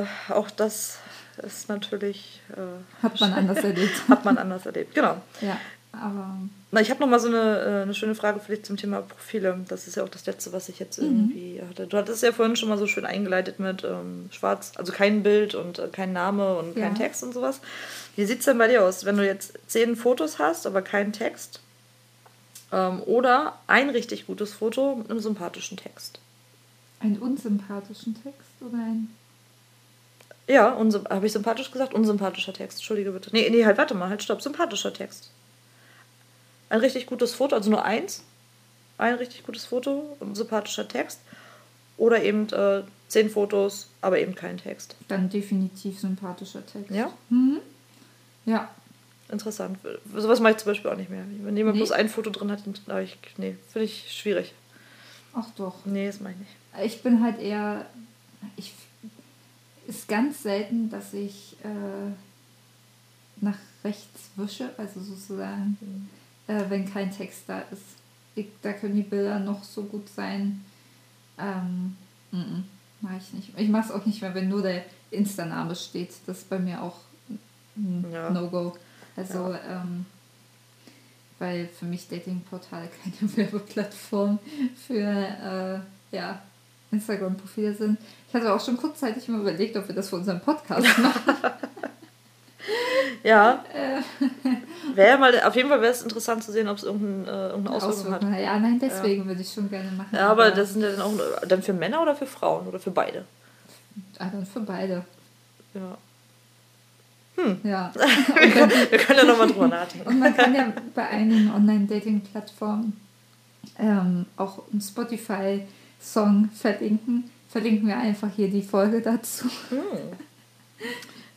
äh, auch das ist natürlich. Äh, hat man anders erlebt. hat man anders erlebt, genau. Ja. Aber Na, ich habe noch mal so eine, äh, eine schöne Frage für dich zum Thema Profile. Das ist ja auch das Letzte, was ich jetzt mhm. irgendwie hatte. Du hattest ja vorhin schon mal so schön eingeleitet mit ähm, Schwarz, also kein Bild und äh, kein Name und ja. kein Text und sowas. Wie sieht es denn bei dir aus, wenn du jetzt zehn Fotos hast, aber keinen Text? Ähm, oder ein richtig gutes Foto mit einem sympathischen Text? Einen unsympathischen Text oder ein ja, habe ich sympathisch gesagt? Unsympathischer Text, entschuldige bitte. Nee, nee, halt, warte mal, halt, stopp, sympathischer Text ein richtig gutes Foto, also nur eins, ein richtig gutes Foto und ein sympathischer Text. Oder eben äh, zehn Fotos, aber eben kein Text. Dann definitiv sympathischer Text. Ja? Mhm. Ja. Interessant. Sowas mache ich zum Beispiel auch nicht mehr. Wenn jemand nee. bloß ein Foto drin hat, dann ich, nee, finde ich schwierig. Ach doch. Nee, das meine ich nicht. Ich bin halt eher. Ich ist ganz selten, dass ich äh, nach rechts wische, also sozusagen. Mhm äh, wenn kein Text da ist. Ich, da können die Bilder noch so gut sein. Ähm, mache ich nicht. Ich mache es auch nicht mehr, wenn nur der Insta-Name steht. Das ist bei mir auch ein ja. No-Go. Also, ja. ähm, weil für mich Dating-Portale keine Werbeplattform für äh, ja, Instagram-Profile sind. Ich hatte auch schon kurzzeitig mal überlegt, ob wir das für unseren Podcast machen. Ja. Äh. Wäre mal, auf jeden Fall wäre es interessant zu sehen, ob es irgendeine, äh, irgendeine Auswirkung, Auswirkung hat. Ja, nein, deswegen ja. würde ich schon gerne machen. Ja, aber, aber das sind ja dann auch dann für Männer oder für Frauen oder für beide? Ah, dann für beide. Ja. Hm. Ja. wir, können, wir können ja nochmal drüber nachdenken. Und man kann ja bei einigen Online-Dating-Plattformen ähm, auch einen Spotify-Song verlinken. Verlinken wir einfach hier die Folge dazu. Hm.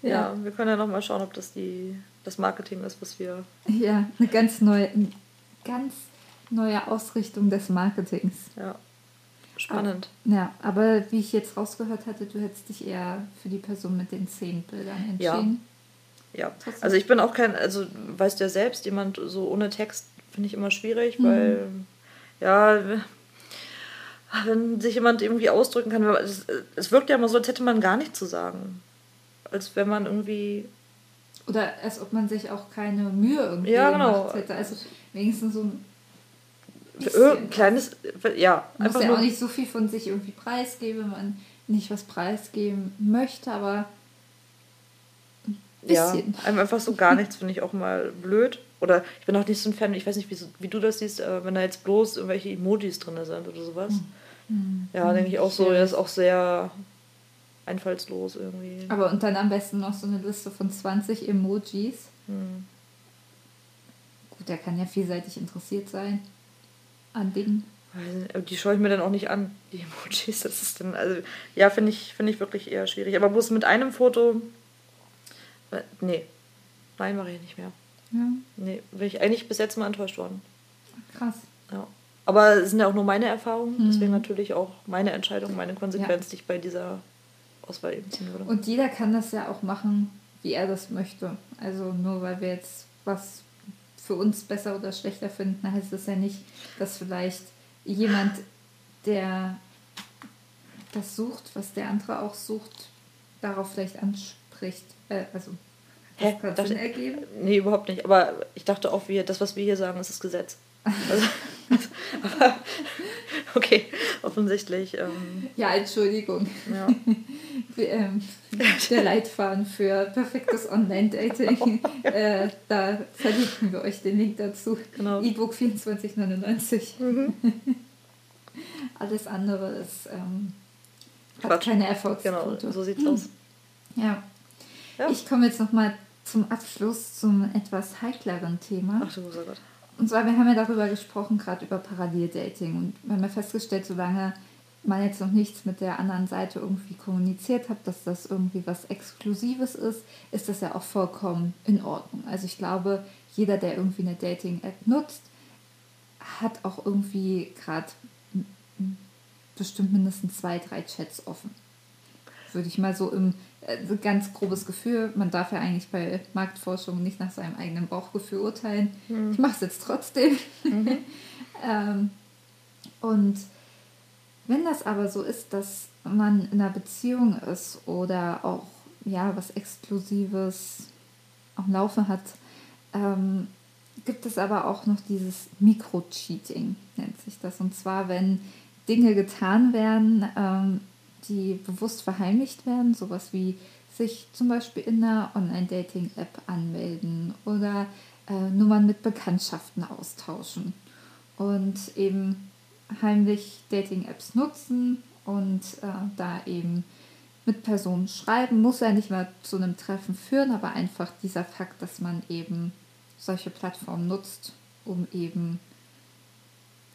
Ja. ja, wir können ja nochmal schauen, ob das die, das Marketing ist, was wir. Ja, eine ganz neue, ganz neue Ausrichtung des Marketings. Ja. Spannend. Aber, ja, aber wie ich jetzt rausgehört hatte, du hättest dich eher für die Person mit den zehn Bildern entschieden. Ja. ja. Also ich bin auch kein, also weißt du ja selbst, jemand so ohne Text finde ich immer schwierig, mhm. weil ja, wenn sich jemand irgendwie ausdrücken kann, es, es wirkt ja immer so, als hätte man gar nichts zu sagen. Als wenn man irgendwie. Oder als ob man sich auch keine Mühe irgendwie ja, genau. gemacht hätte. Also wenigstens so ein ein kleines, ja. Man muss ja auch nicht so viel von sich irgendwie preisgeben, wenn man nicht was preisgeben möchte, aber ja, einfach so gar nichts finde ich auch mal blöd. Oder ich bin auch nicht so ein Fan, ich weiß nicht, wie, wie du das siehst, äh, wenn da jetzt bloß irgendwelche Emojis drin sind oder sowas. Mhm. Ja, denke ich auch so, er ist auch sehr einfallslos irgendwie. Aber und dann am besten noch so eine Liste von 20 Emojis. Mhm. Gut, der kann ja vielseitig interessiert sein an Dingen. Die schaue ich mir dann auch nicht an, die Emojis. Das ist dann, also, ja, finde ich, find ich wirklich eher schwierig. Aber bloß mit einem Foto. Äh, nee. Nein, mache ich nicht mehr. Ja. Nee, bin ich eigentlich bis jetzt mal enttäuscht worden. Krass. Ja. Aber es sind ja auch nur meine Erfahrungen, mhm. deswegen natürlich auch meine Entscheidung, meine Konsequenz, ja. die ich bei dieser Auswahl eben ziehen würde. Und jeder kann das ja auch machen, wie er das möchte. Also nur weil wir jetzt was für uns besser oder schlechter finden, heißt das ja nicht, dass vielleicht jemand, der das sucht, was der andere auch sucht, darauf vielleicht anspricht. Äh, also Hä? Kann das Sinn ergeben? Nee, überhaupt nicht. Aber ich dachte auch, wir, das, was wir hier sagen, ist das Gesetz. Also, aber okay, offensichtlich. Ähm, ja, Entschuldigung. Ja. ähm, der Leitfaden für perfektes Online-Dating. äh, da verlinken wir euch den Link dazu. Genau. E-Book 2499. Mhm. Alles andere ist ähm, hat keine Erfolgsquote. Genau, so sieht's hm. aus. Ja. ja. Ich komme jetzt nochmal zum Abschluss zum etwas heikleren Thema. Ach du großer Gott. Und zwar, wir haben ja darüber gesprochen, gerade über Paralleldating. Und wir haben ja festgestellt, solange man jetzt noch nichts mit der anderen Seite irgendwie kommuniziert hat, dass das irgendwie was Exklusives ist, ist das ja auch vollkommen in Ordnung. Also ich glaube, jeder, der irgendwie eine Dating-App nutzt, hat auch irgendwie gerade bestimmt mindestens zwei, drei Chats offen. Würde ich mal so im ganz grobes Gefühl. Man darf ja eigentlich bei Marktforschung nicht nach seinem eigenen Bauchgefühl urteilen. Mhm. Ich mache es jetzt trotzdem. Mhm. ähm, und wenn das aber so ist, dass man in einer Beziehung ist oder auch ja was Exklusives am Laufe hat, ähm, gibt es aber auch noch dieses Mikro-Cheating, nennt sich das. Und zwar, wenn Dinge getan werden, ähm, die bewusst verheimlicht werden, sowas wie sich zum Beispiel in einer Online-Dating-App anmelden oder äh, Nummern mit Bekanntschaften austauschen und eben heimlich Dating-Apps nutzen und äh, da eben mit Personen schreiben. Muss ja nicht mal zu einem Treffen führen, aber einfach dieser Fakt, dass man eben solche Plattformen nutzt, um eben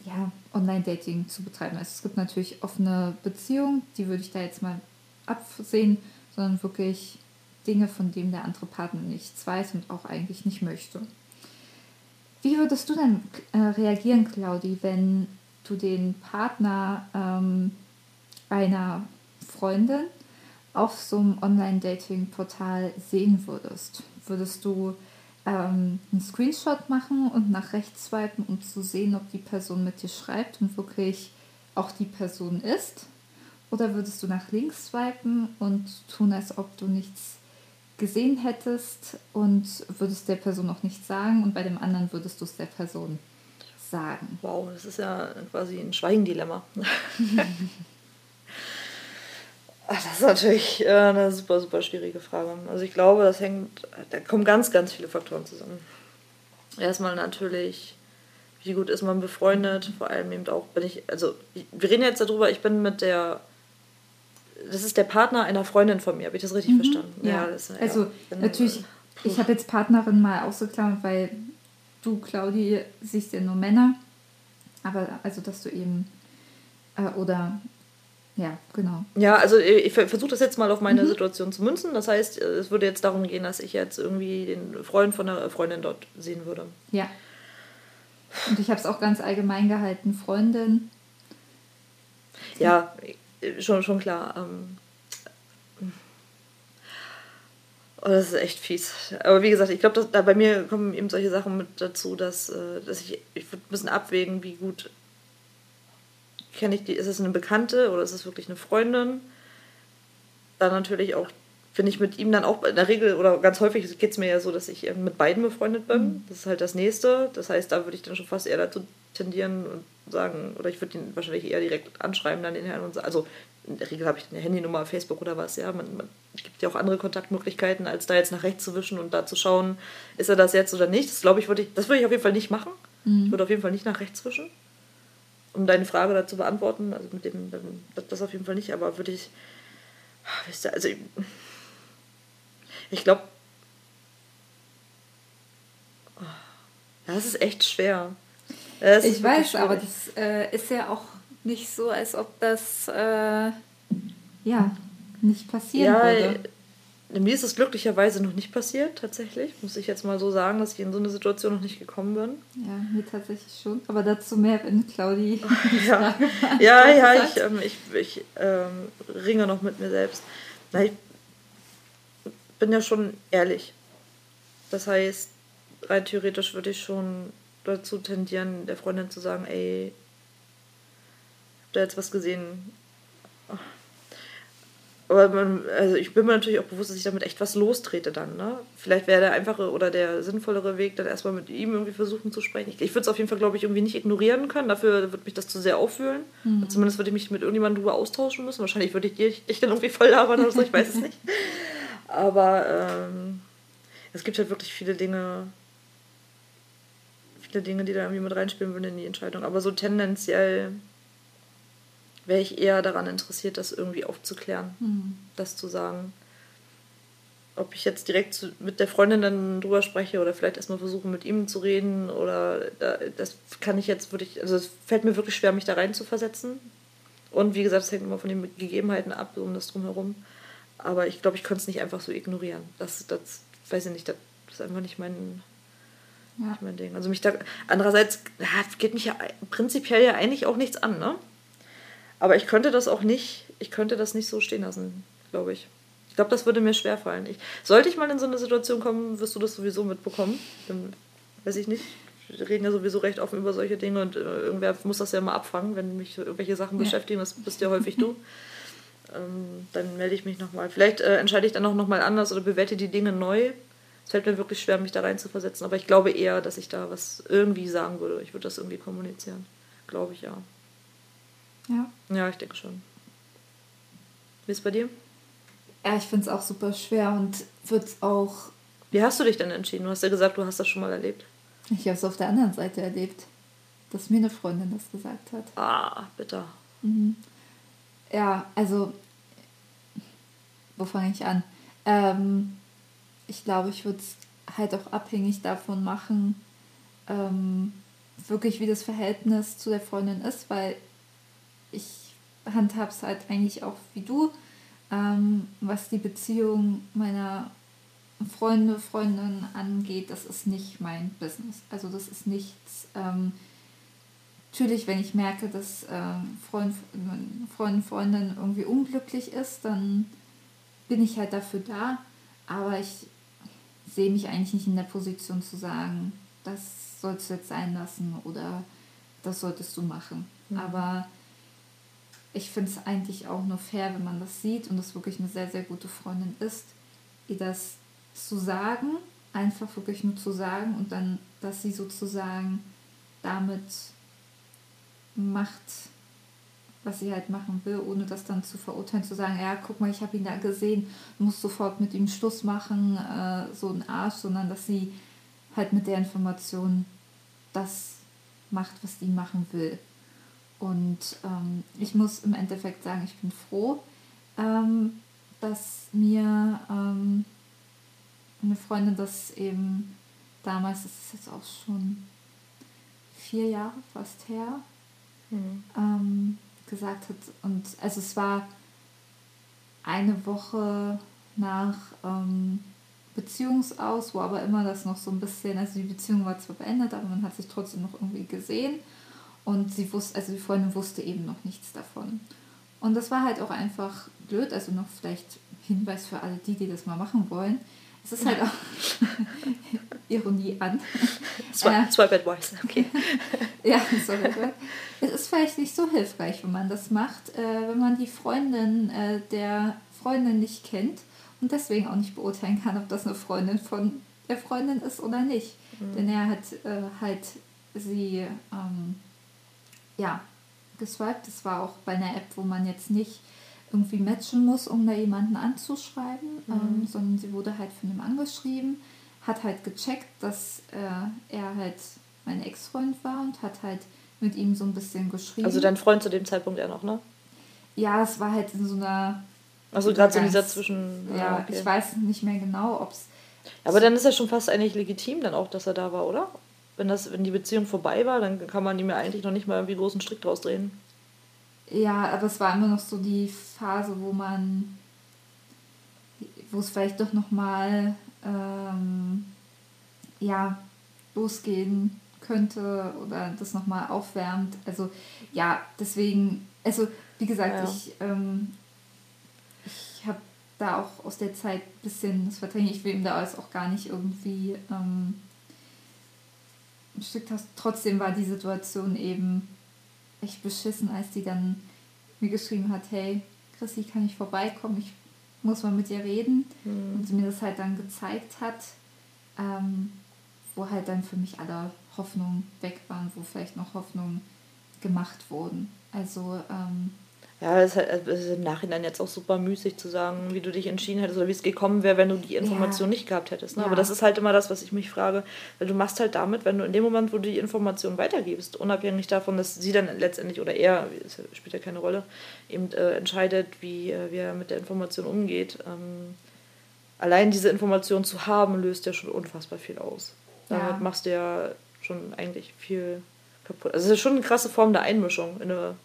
ja, Online-Dating zu betreiben. Also es gibt natürlich offene Beziehungen, die würde ich da jetzt mal absehen, sondern wirklich Dinge, von denen der andere Partner nichts weiß und auch eigentlich nicht möchte. Wie würdest du denn äh, reagieren, Claudi, wenn du den Partner ähm, einer Freundin auf so einem Online-Dating-Portal sehen würdest? Würdest du ähm, einen Screenshot machen und nach rechts swipen, um zu sehen, ob die Person mit dir schreibt und wirklich auch die Person ist? Oder würdest du nach links swipen und tun, als ob du nichts gesehen hättest und würdest der Person auch nichts sagen und bei dem anderen würdest du es der Person sagen? Wow, das ist ja quasi ein Schweigendilemma. Das ist natürlich äh, eine super, super schwierige Frage. Also ich glaube, das hängt, da kommen ganz, ganz viele Faktoren zusammen. Erstmal natürlich, wie gut ist man befreundet, vor allem eben auch, bin ich, also wir reden jetzt darüber, ich bin mit der das ist der Partner einer Freundin von mir, habe ich das richtig mhm. verstanden? Ja, ja das, also ja, natürlich, äh, ich habe jetzt Partnerin mal ausgeklammert, weil du, Claudi, siehst ja nur Männer. Aber also, dass du eben, äh, oder ja, genau. Ja, also ich versuche das jetzt mal auf meine mhm. Situation zu münzen. Das heißt, es würde jetzt darum gehen, dass ich jetzt irgendwie den Freund von einer Freundin dort sehen würde. Ja. Und ich habe es auch ganz allgemein gehalten, Freundin. Ja, schon, schon klar. Ähm, oh, das ist echt fies. Aber wie gesagt, ich glaube, da bei mir kommen eben solche Sachen mit dazu, dass, äh, dass ich, ich würde ein bisschen abwägen, wie gut kenne ich die, ist es eine Bekannte oder ist es wirklich eine Freundin? Dann natürlich auch, bin ich mit ihm dann auch in der Regel oder ganz häufig geht es mir ja so, dass ich mit beiden befreundet bin. Mhm. Das ist halt das Nächste. Das heißt, da würde ich dann schon fast eher dazu tendieren und sagen, oder ich würde ihn wahrscheinlich eher direkt anschreiben, dann den Herrn und sagen, also in der Regel habe ich eine Handynummer, Facebook oder was, ja. Man, man gibt ja auch andere Kontaktmöglichkeiten, als da jetzt nach rechts zu wischen und da zu schauen, ist er das jetzt oder nicht. Das glaube ich, würde ich, das würde ich auf jeden Fall nicht machen. Mhm. Ich würde auf jeden Fall nicht nach rechts wischen um deine Frage dazu beantworten, also mit dem, das auf jeden Fall nicht, aber würde ich, also ich, ich glaube, das ist echt schwer. Das ich weiß, aber das äh, ist ja auch nicht so, als ob das äh, ja nicht passieren ja, würde. Mir ist es glücklicherweise noch nicht passiert, tatsächlich. Muss ich jetzt mal so sagen, dass ich in so eine Situation noch nicht gekommen bin. Ja, mir tatsächlich schon. Aber dazu mehr, wenn Claudi. ja, ja, ja, ich, ähm, ich, ich ähm, ringe noch mit mir selbst. Na, ich bin ja schon ehrlich. Das heißt, rein theoretisch würde ich schon dazu tendieren, der Freundin zu sagen: Ey, habt ihr jetzt was gesehen? Aber man, also ich bin mir natürlich auch bewusst, dass ich damit echt was lostrete dann. Ne? Vielleicht wäre der einfache oder der sinnvollere Weg, dann erstmal mit ihm irgendwie versuchen zu sprechen. Ich, ich würde es auf jeden Fall, glaube ich, irgendwie nicht ignorieren können. Dafür würde mich das zu sehr auffühlen. Mhm. Zumindest würde ich mich mit irgendjemandem darüber austauschen müssen. Wahrscheinlich würde ich dich, dich dann irgendwie voll labern oder so, ich weiß es nicht. Aber ähm, es gibt halt wirklich viele Dinge, viele Dinge, die da irgendwie mit reinspielen würden in die Entscheidung. Aber so tendenziell wäre ich eher daran interessiert, das irgendwie aufzuklären, mhm. das zu sagen. Ob ich jetzt direkt zu, mit der Freundin dann drüber spreche oder vielleicht erstmal versuche, mit ihm zu reden oder das kann ich jetzt wirklich, also es fällt mir wirklich schwer, mich da rein zu versetzen. Und wie gesagt, es hängt immer von den Gegebenheiten ab, um das drumherum. Aber ich glaube, ich könnte es nicht einfach so ignorieren. Das, das weiß ich nicht, das ist einfach nicht mein, ja. nicht mein Ding. Also mich da, andererseits geht mich ja prinzipiell ja eigentlich auch nichts an, ne? Aber ich könnte das auch nicht, ich könnte das nicht so stehen lassen, glaube ich. Ich glaube, das würde mir schwerfallen. Ich, sollte ich mal in so eine Situation kommen, wirst du das sowieso mitbekommen. Dann weiß ich nicht. Wir reden ja sowieso recht offen über solche Dinge und äh, irgendwer muss das ja mal abfangen, wenn mich irgendwelche Sachen ja. beschäftigen. Das bist ja häufig du. ähm, dann melde ich mich nochmal. Vielleicht äh, entscheide ich dann auch nochmal anders oder bewerte die Dinge neu. Es fällt mir wirklich schwer, mich da rein zu versetzen, aber ich glaube eher, dass ich da was irgendwie sagen würde. Ich würde das irgendwie kommunizieren. Glaube ich ja. Ja. Ja, ich denke schon. Wie ist es bei dir? Ja, ich finde es auch super schwer und wird es auch. Wie hast du dich denn entschieden? Du hast ja gesagt, du hast das schon mal erlebt. Ich habe es auf der anderen Seite erlebt, dass mir eine Freundin das gesagt hat. Ah, bitter. Mhm. Ja, also, wo fange ich an? Ähm, ich glaube, ich würde es halt auch abhängig davon machen, ähm, wirklich wie das Verhältnis zu der Freundin ist, weil ich handhabe es halt eigentlich auch wie du, ähm, was die Beziehung meiner Freunde, Freundinnen angeht, das ist nicht mein Business. Also das ist nichts. Ähm, natürlich, wenn ich merke, dass ähm, Freund, Freundin, Freundin irgendwie unglücklich ist, dann bin ich halt dafür da. Aber ich sehe mich eigentlich nicht in der Position zu sagen, das sollst du jetzt sein lassen oder das solltest du machen. Mhm. Aber ich finde es eigentlich auch nur fair, wenn man das sieht und das wirklich eine sehr, sehr gute Freundin ist, ihr das zu sagen, einfach wirklich nur zu sagen und dann, dass sie sozusagen damit macht, was sie halt machen will, ohne das dann zu verurteilen, zu sagen, ja, guck mal, ich habe ihn da gesehen, muss sofort mit ihm Schluss machen, äh, so ein Arsch, sondern dass sie halt mit der Information das macht, was die machen will. Und ähm, ich muss im Endeffekt sagen, ich bin froh, ähm, dass mir ähm, eine Freundin das eben damals, das ist jetzt auch schon vier Jahre fast her, mhm. gesagt hat. Und also es war eine Woche nach ähm, Beziehungsaus, wo aber immer das noch so ein bisschen, also die Beziehung war zwar beendet, aber man hat sich trotzdem noch irgendwie gesehen und sie wusste, also die Freundin wusste eben noch nichts davon. Und das war halt auch einfach blöd, also noch vielleicht Hinweis für alle die, die das mal machen wollen. Es ist halt auch Ironie an. Zwei, zwei Bad Boys, okay. ja, sorry. Es ist vielleicht nicht so hilfreich, wenn man das macht, äh, wenn man die Freundin äh, der Freundin nicht kennt und deswegen auch nicht beurteilen kann, ob das eine Freundin von der Freundin ist oder nicht. Mhm. Denn er hat äh, halt sie ähm, ja, geswiped. Das war auch bei einer App, wo man jetzt nicht irgendwie matchen muss, um da jemanden anzuschreiben, mhm. ähm, sondern sie wurde halt von ihm angeschrieben, hat halt gecheckt, dass äh, er halt mein Ex-Freund war und hat halt mit ihm so ein bisschen geschrieben. Also dein Freund zu dem Zeitpunkt ja noch, ne? Ja, es war halt in so einer. Also gerade so in dieser Zwischen. Ja, ja okay. ich weiß nicht mehr genau, ob es. Aber dann ist ja schon fast eigentlich legitim dann auch, dass er da war, oder? Wenn, das, wenn die Beziehung vorbei war, dann kann man ihm ja eigentlich noch nicht mal irgendwie großen Strick draus drehen. Ja, aber es war immer noch so die Phase, wo man, wo es vielleicht doch nochmal, ähm, ja, losgehen könnte oder das nochmal aufwärmt. Also ja, deswegen, also wie gesagt, ja. ich, ähm, ich habe da auch aus der Zeit ein bisschen das verdrängt. Ich will ihm da alles auch gar nicht irgendwie ähm, ein Stück trotzdem war die Situation eben echt beschissen, als die dann mir geschrieben hat, hey, Chrissy, kann ich vorbeikommen? Ich muss mal mit dir reden. Mhm. Und sie mir das halt dann gezeigt hat, ähm, wo halt dann für mich alle Hoffnungen weg waren, wo vielleicht noch Hoffnungen gemacht wurden. Also ähm, ja, es ist, halt, es ist im Nachhinein jetzt auch super müßig zu sagen, wie du dich entschieden hättest oder wie es gekommen wäre, wenn du die Information ja. nicht gehabt hättest. Ne? Ja. Aber das ist halt immer das, was ich mich frage. Weil du machst halt damit, wenn du in dem Moment, wo du die Information weitergibst, unabhängig davon, dass sie dann letztendlich oder er, spielt ja keine Rolle, eben äh, entscheidet, wie, äh, wie er mit der Information umgeht. Ähm, allein diese Information zu haben, löst ja schon unfassbar viel aus. Damit ja. machst du ja schon eigentlich viel kaputt. Also es ist schon eine krasse Form der Einmischung in eine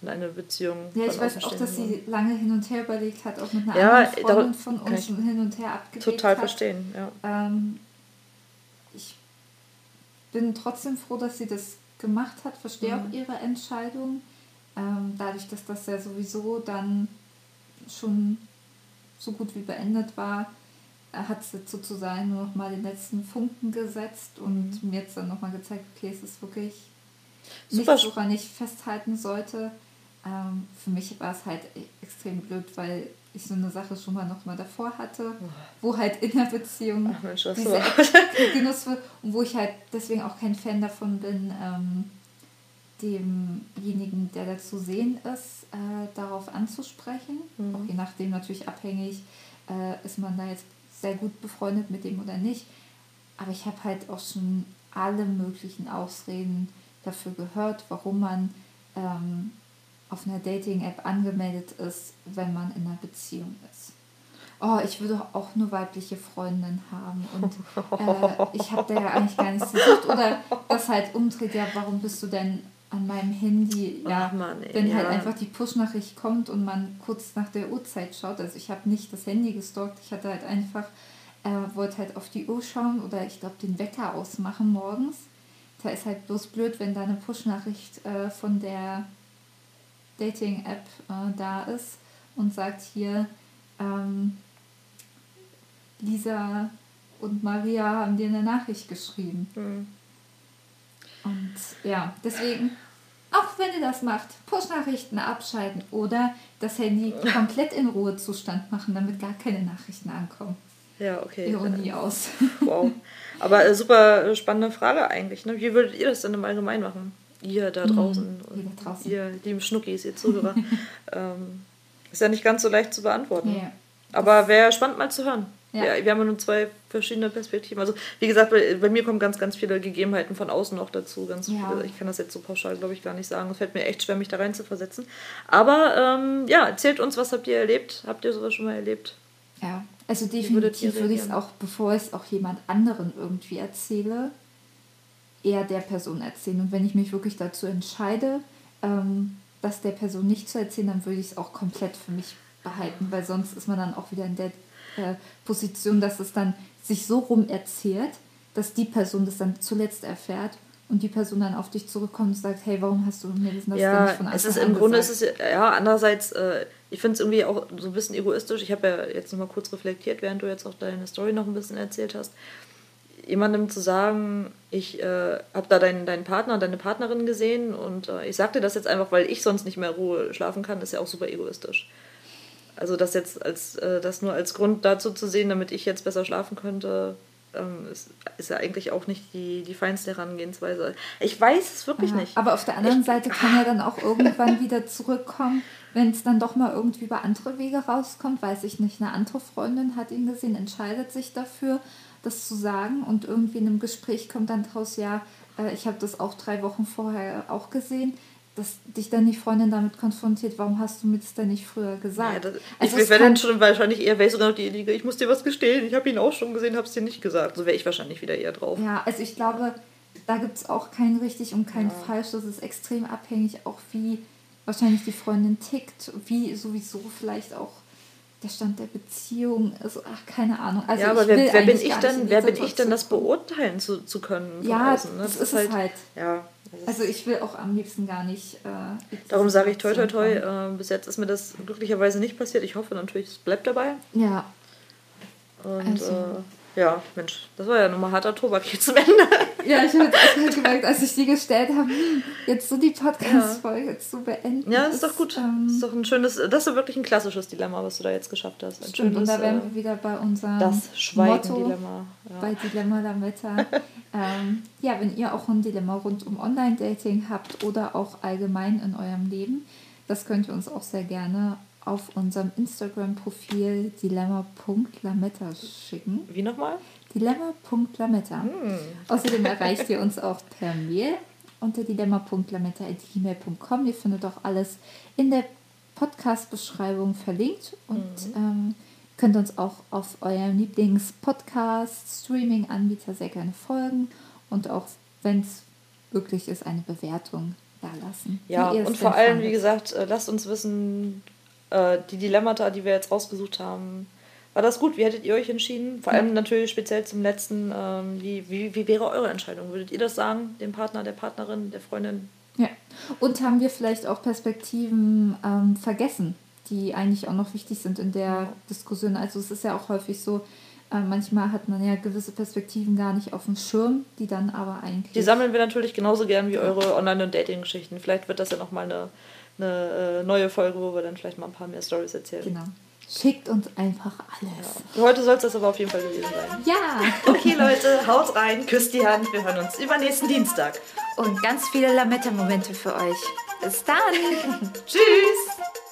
in eine Beziehung. Ja, ich weiß auch, dass sie lange hin und her überlegt hat, auch mit einer ja, anderen Freundin von uns hin und her abgelegt Total hat. verstehen, ja. Ähm, ich bin trotzdem froh, dass sie das gemacht hat, verstehe mhm. auch ihre Entscheidung. Ähm, dadurch, dass das ja sowieso dann schon so gut wie beendet war, äh, hat sie sozusagen nur noch mal den letzten Funken gesetzt und mhm. mir jetzt dann noch mal gezeigt, okay, es ist wirklich Super. nichts, woran ich festhalten sollte. Ähm, für mich war es halt extrem blöd, weil ich so eine Sache schon mal noch mal davor hatte, wo halt in der Beziehung Ach Mensch, diese Genuss wird und wo ich halt deswegen auch kein Fan davon bin, ähm, demjenigen, der da zu sehen ist, äh, darauf anzusprechen. Mhm. Auch je nachdem natürlich abhängig, äh, ist man da jetzt sehr gut befreundet mit dem oder nicht. Aber ich habe halt auch schon alle möglichen Ausreden dafür gehört, warum man ähm, auf einer Dating-App angemeldet ist, wenn man in einer Beziehung ist. Oh, ich würde auch nur weibliche Freundinnen haben und äh, ich habe da ja eigentlich gar nichts gesucht. Oder das halt umdreht, ja, warum bist du denn an meinem Handy, ja, Mann, ey, wenn halt ja. einfach die Push-Nachricht kommt und man kurz nach der Uhrzeit schaut. Also ich habe nicht das Handy gestalkt, ich hatte halt einfach, äh, wollte halt auf die Uhr schauen oder ich glaube den Wecker ausmachen morgens. Da ist halt bloß blöd, wenn da eine Push-Nachricht äh, von der Dating-App äh, da ist und sagt hier, ähm, Lisa und Maria haben dir eine Nachricht geschrieben. Mhm. Und ja, deswegen, auch wenn ihr das macht, Push-Nachrichten abschalten oder das Handy komplett in Ruhezustand machen, damit gar keine Nachrichten ankommen. Ja, okay. Ironie aus. Wow. Aber äh, super spannende Frage eigentlich. Ne? Wie würdet ihr das denn im Allgemeinen machen? Ihr da mhm. draußen. Mhm, da draußen. Ihr lieben Schnuckis, ihr Zuhörer. ähm, ist ja nicht ganz so leicht zu beantworten. Ja. Aber wäre spannend mal zu hören. Ja. ja. wir haben nur zwei verschiedene Perspektiven. Also, wie gesagt, bei, bei, mir kommen ganz, ganz viele Gegebenheiten von außen noch dazu. Ganz ja. viele, ich kann das jetzt so pauschal, glaube ich, gar nicht sagen. Es fällt mir echt schwer, mich da rein zu versetzen. Aber ähm, ja, erzählt uns, was habt ihr erlebt? Habt ihr sowas schon mal erlebt? Ja, also definitiv würde ich es auch, bevor ich es auch jemand anderen irgendwie erzähle, eher der Person erzählen. Und wenn ich mich wirklich dazu entscheide, ähm, das der Person nicht zu erzählen, dann würde ich es auch komplett für mich behalten, weil sonst ist man dann auch wieder in der äh, Position, dass es dann sich so rum erzählt, dass die Person das dann zuletzt erfährt und die Person dann auf dich zurückkommt und sagt, hey, warum hast du mir das ja, nicht von Anfang es ist Im Grunde ist es ja andererseits, äh, ich finde es irgendwie auch so ein bisschen egoistisch. Ich habe ja jetzt noch mal kurz reflektiert, während du jetzt auch deine Story noch ein bisschen erzählt hast. Jemandem zu sagen, ich äh, habe da deinen, deinen Partner, deine Partnerin gesehen und äh, ich sage dir das jetzt einfach, weil ich sonst nicht mehr Ruhe schlafen kann, ist ja auch super egoistisch. Also das jetzt als äh, das nur als Grund dazu zu sehen, damit ich jetzt besser schlafen könnte, ähm, ist, ist, ja eigentlich auch nicht die, die feinste Herangehensweise. Ich weiß es wirklich ja, nicht. Aber auf der anderen ich, Seite kann er dann auch irgendwann wieder zurückkommen, wenn es dann doch mal irgendwie über andere Wege rauskommt. Weiß ich nicht, eine andere Freundin hat ihn gesehen, entscheidet sich dafür, das zu sagen und irgendwie in einem Gespräch kommt dann draus, ja, äh, ich habe das auch drei Wochen vorher auch gesehen dass dich dann die Freundin damit konfrontiert, warum hast du mir das denn nicht früher gesagt? Ja, das, also ich wäre dann schon wahrscheinlich eher, wäre ich sogar noch diejenige, ich muss dir was gestehen, ich habe ihn auch schon gesehen, habe es dir nicht gesagt. So wäre ich wahrscheinlich wieder eher drauf. Ja, also ich glaube, da gibt es auch kein richtig und kein ja. falsch. Das ist extrem abhängig, auch wie wahrscheinlich die Freundin tickt, wie sowieso vielleicht auch der Stand der Beziehung ist, ach, keine Ahnung. Also ja, aber wer, wer bin ich dann, wer bin ich denn, das beurteilen zu, zu können? ja, außen, ne? das, das, ist halt, halt. Ja, also ich will auch am liebsten gar nicht. Äh, Darum sage ich toi toi toi. Äh, bis jetzt ist mir das glücklicherweise nicht passiert. Ich hoffe natürlich, es bleibt dabei. Ja. Und also. äh, ja, Mensch, das war ja nochmal harter Tobak hier zum Ende. Ja, ich habe jetzt auch halt gemerkt, als ich die gestellt habe, jetzt so die Podcast-Folge ja. zu beenden. Ja, ist, ist doch gut. Ähm, ist doch ein schönes, das ist wirklich ein klassisches Dilemma, was du da jetzt geschafft hast. Ein stimmt, schönes, und da wären wir wieder bei unserem das Schweigen-Dilemma. Ja. Bei Dilemma Lametta. ähm, ja, wenn ihr auch ein Dilemma rund um Online-Dating habt oder auch allgemein in eurem Leben, das könnt ihr uns auch sehr gerne auf unserem Instagram-Profil dilemma.lametta schicken. Wie nochmal? Dilemma.lametta. Hm. Außerdem erreicht ihr uns auch per Mail unter dilemma.lametta.gmail.com. Ihr findet auch alles in der Podcast-Beschreibung verlinkt und mhm. ähm, könnt uns auch auf eurem Lieblings-Podcast, Streaming-Anbieter sehr gerne folgen und auch, wenn es möglich ist, eine Bewertung da lassen. Ja, und vor allem, fandet. wie gesagt, äh, lasst uns wissen, äh, die Dilemmata, die wir jetzt rausgesucht haben, war das gut? Wie hättet ihr euch entschieden? Vor allem natürlich speziell zum letzten, ähm, wie, wie, wie wäre eure Entscheidung? Würdet ihr das sagen, dem Partner, der Partnerin, der Freundin? Ja. Und haben wir vielleicht auch Perspektiven ähm, vergessen, die eigentlich auch noch wichtig sind in der. Diskussion? Also es ist ja auch häufig so, äh, manchmal hat man ja gewisse Perspektiven gar nicht auf dem Schirm, die dann aber eigentlich. Die sammeln wir natürlich genauso gern wie eure Online- und Dating-Geschichten. Vielleicht wird das ja nochmal eine eine äh, neue Folge, wo wir dann vielleicht mal ein paar mehr Stories erzählen. Genau. Schickt uns einfach alles. Ja. Heute soll es das aber auf jeden Fall gewesen sein. Ja. Okay, Leute, haut rein, küsst die Hand. Wir hören uns übernächsten Dienstag. Und ganz viele Lametta-Momente für euch. Bis dann. Tschüss.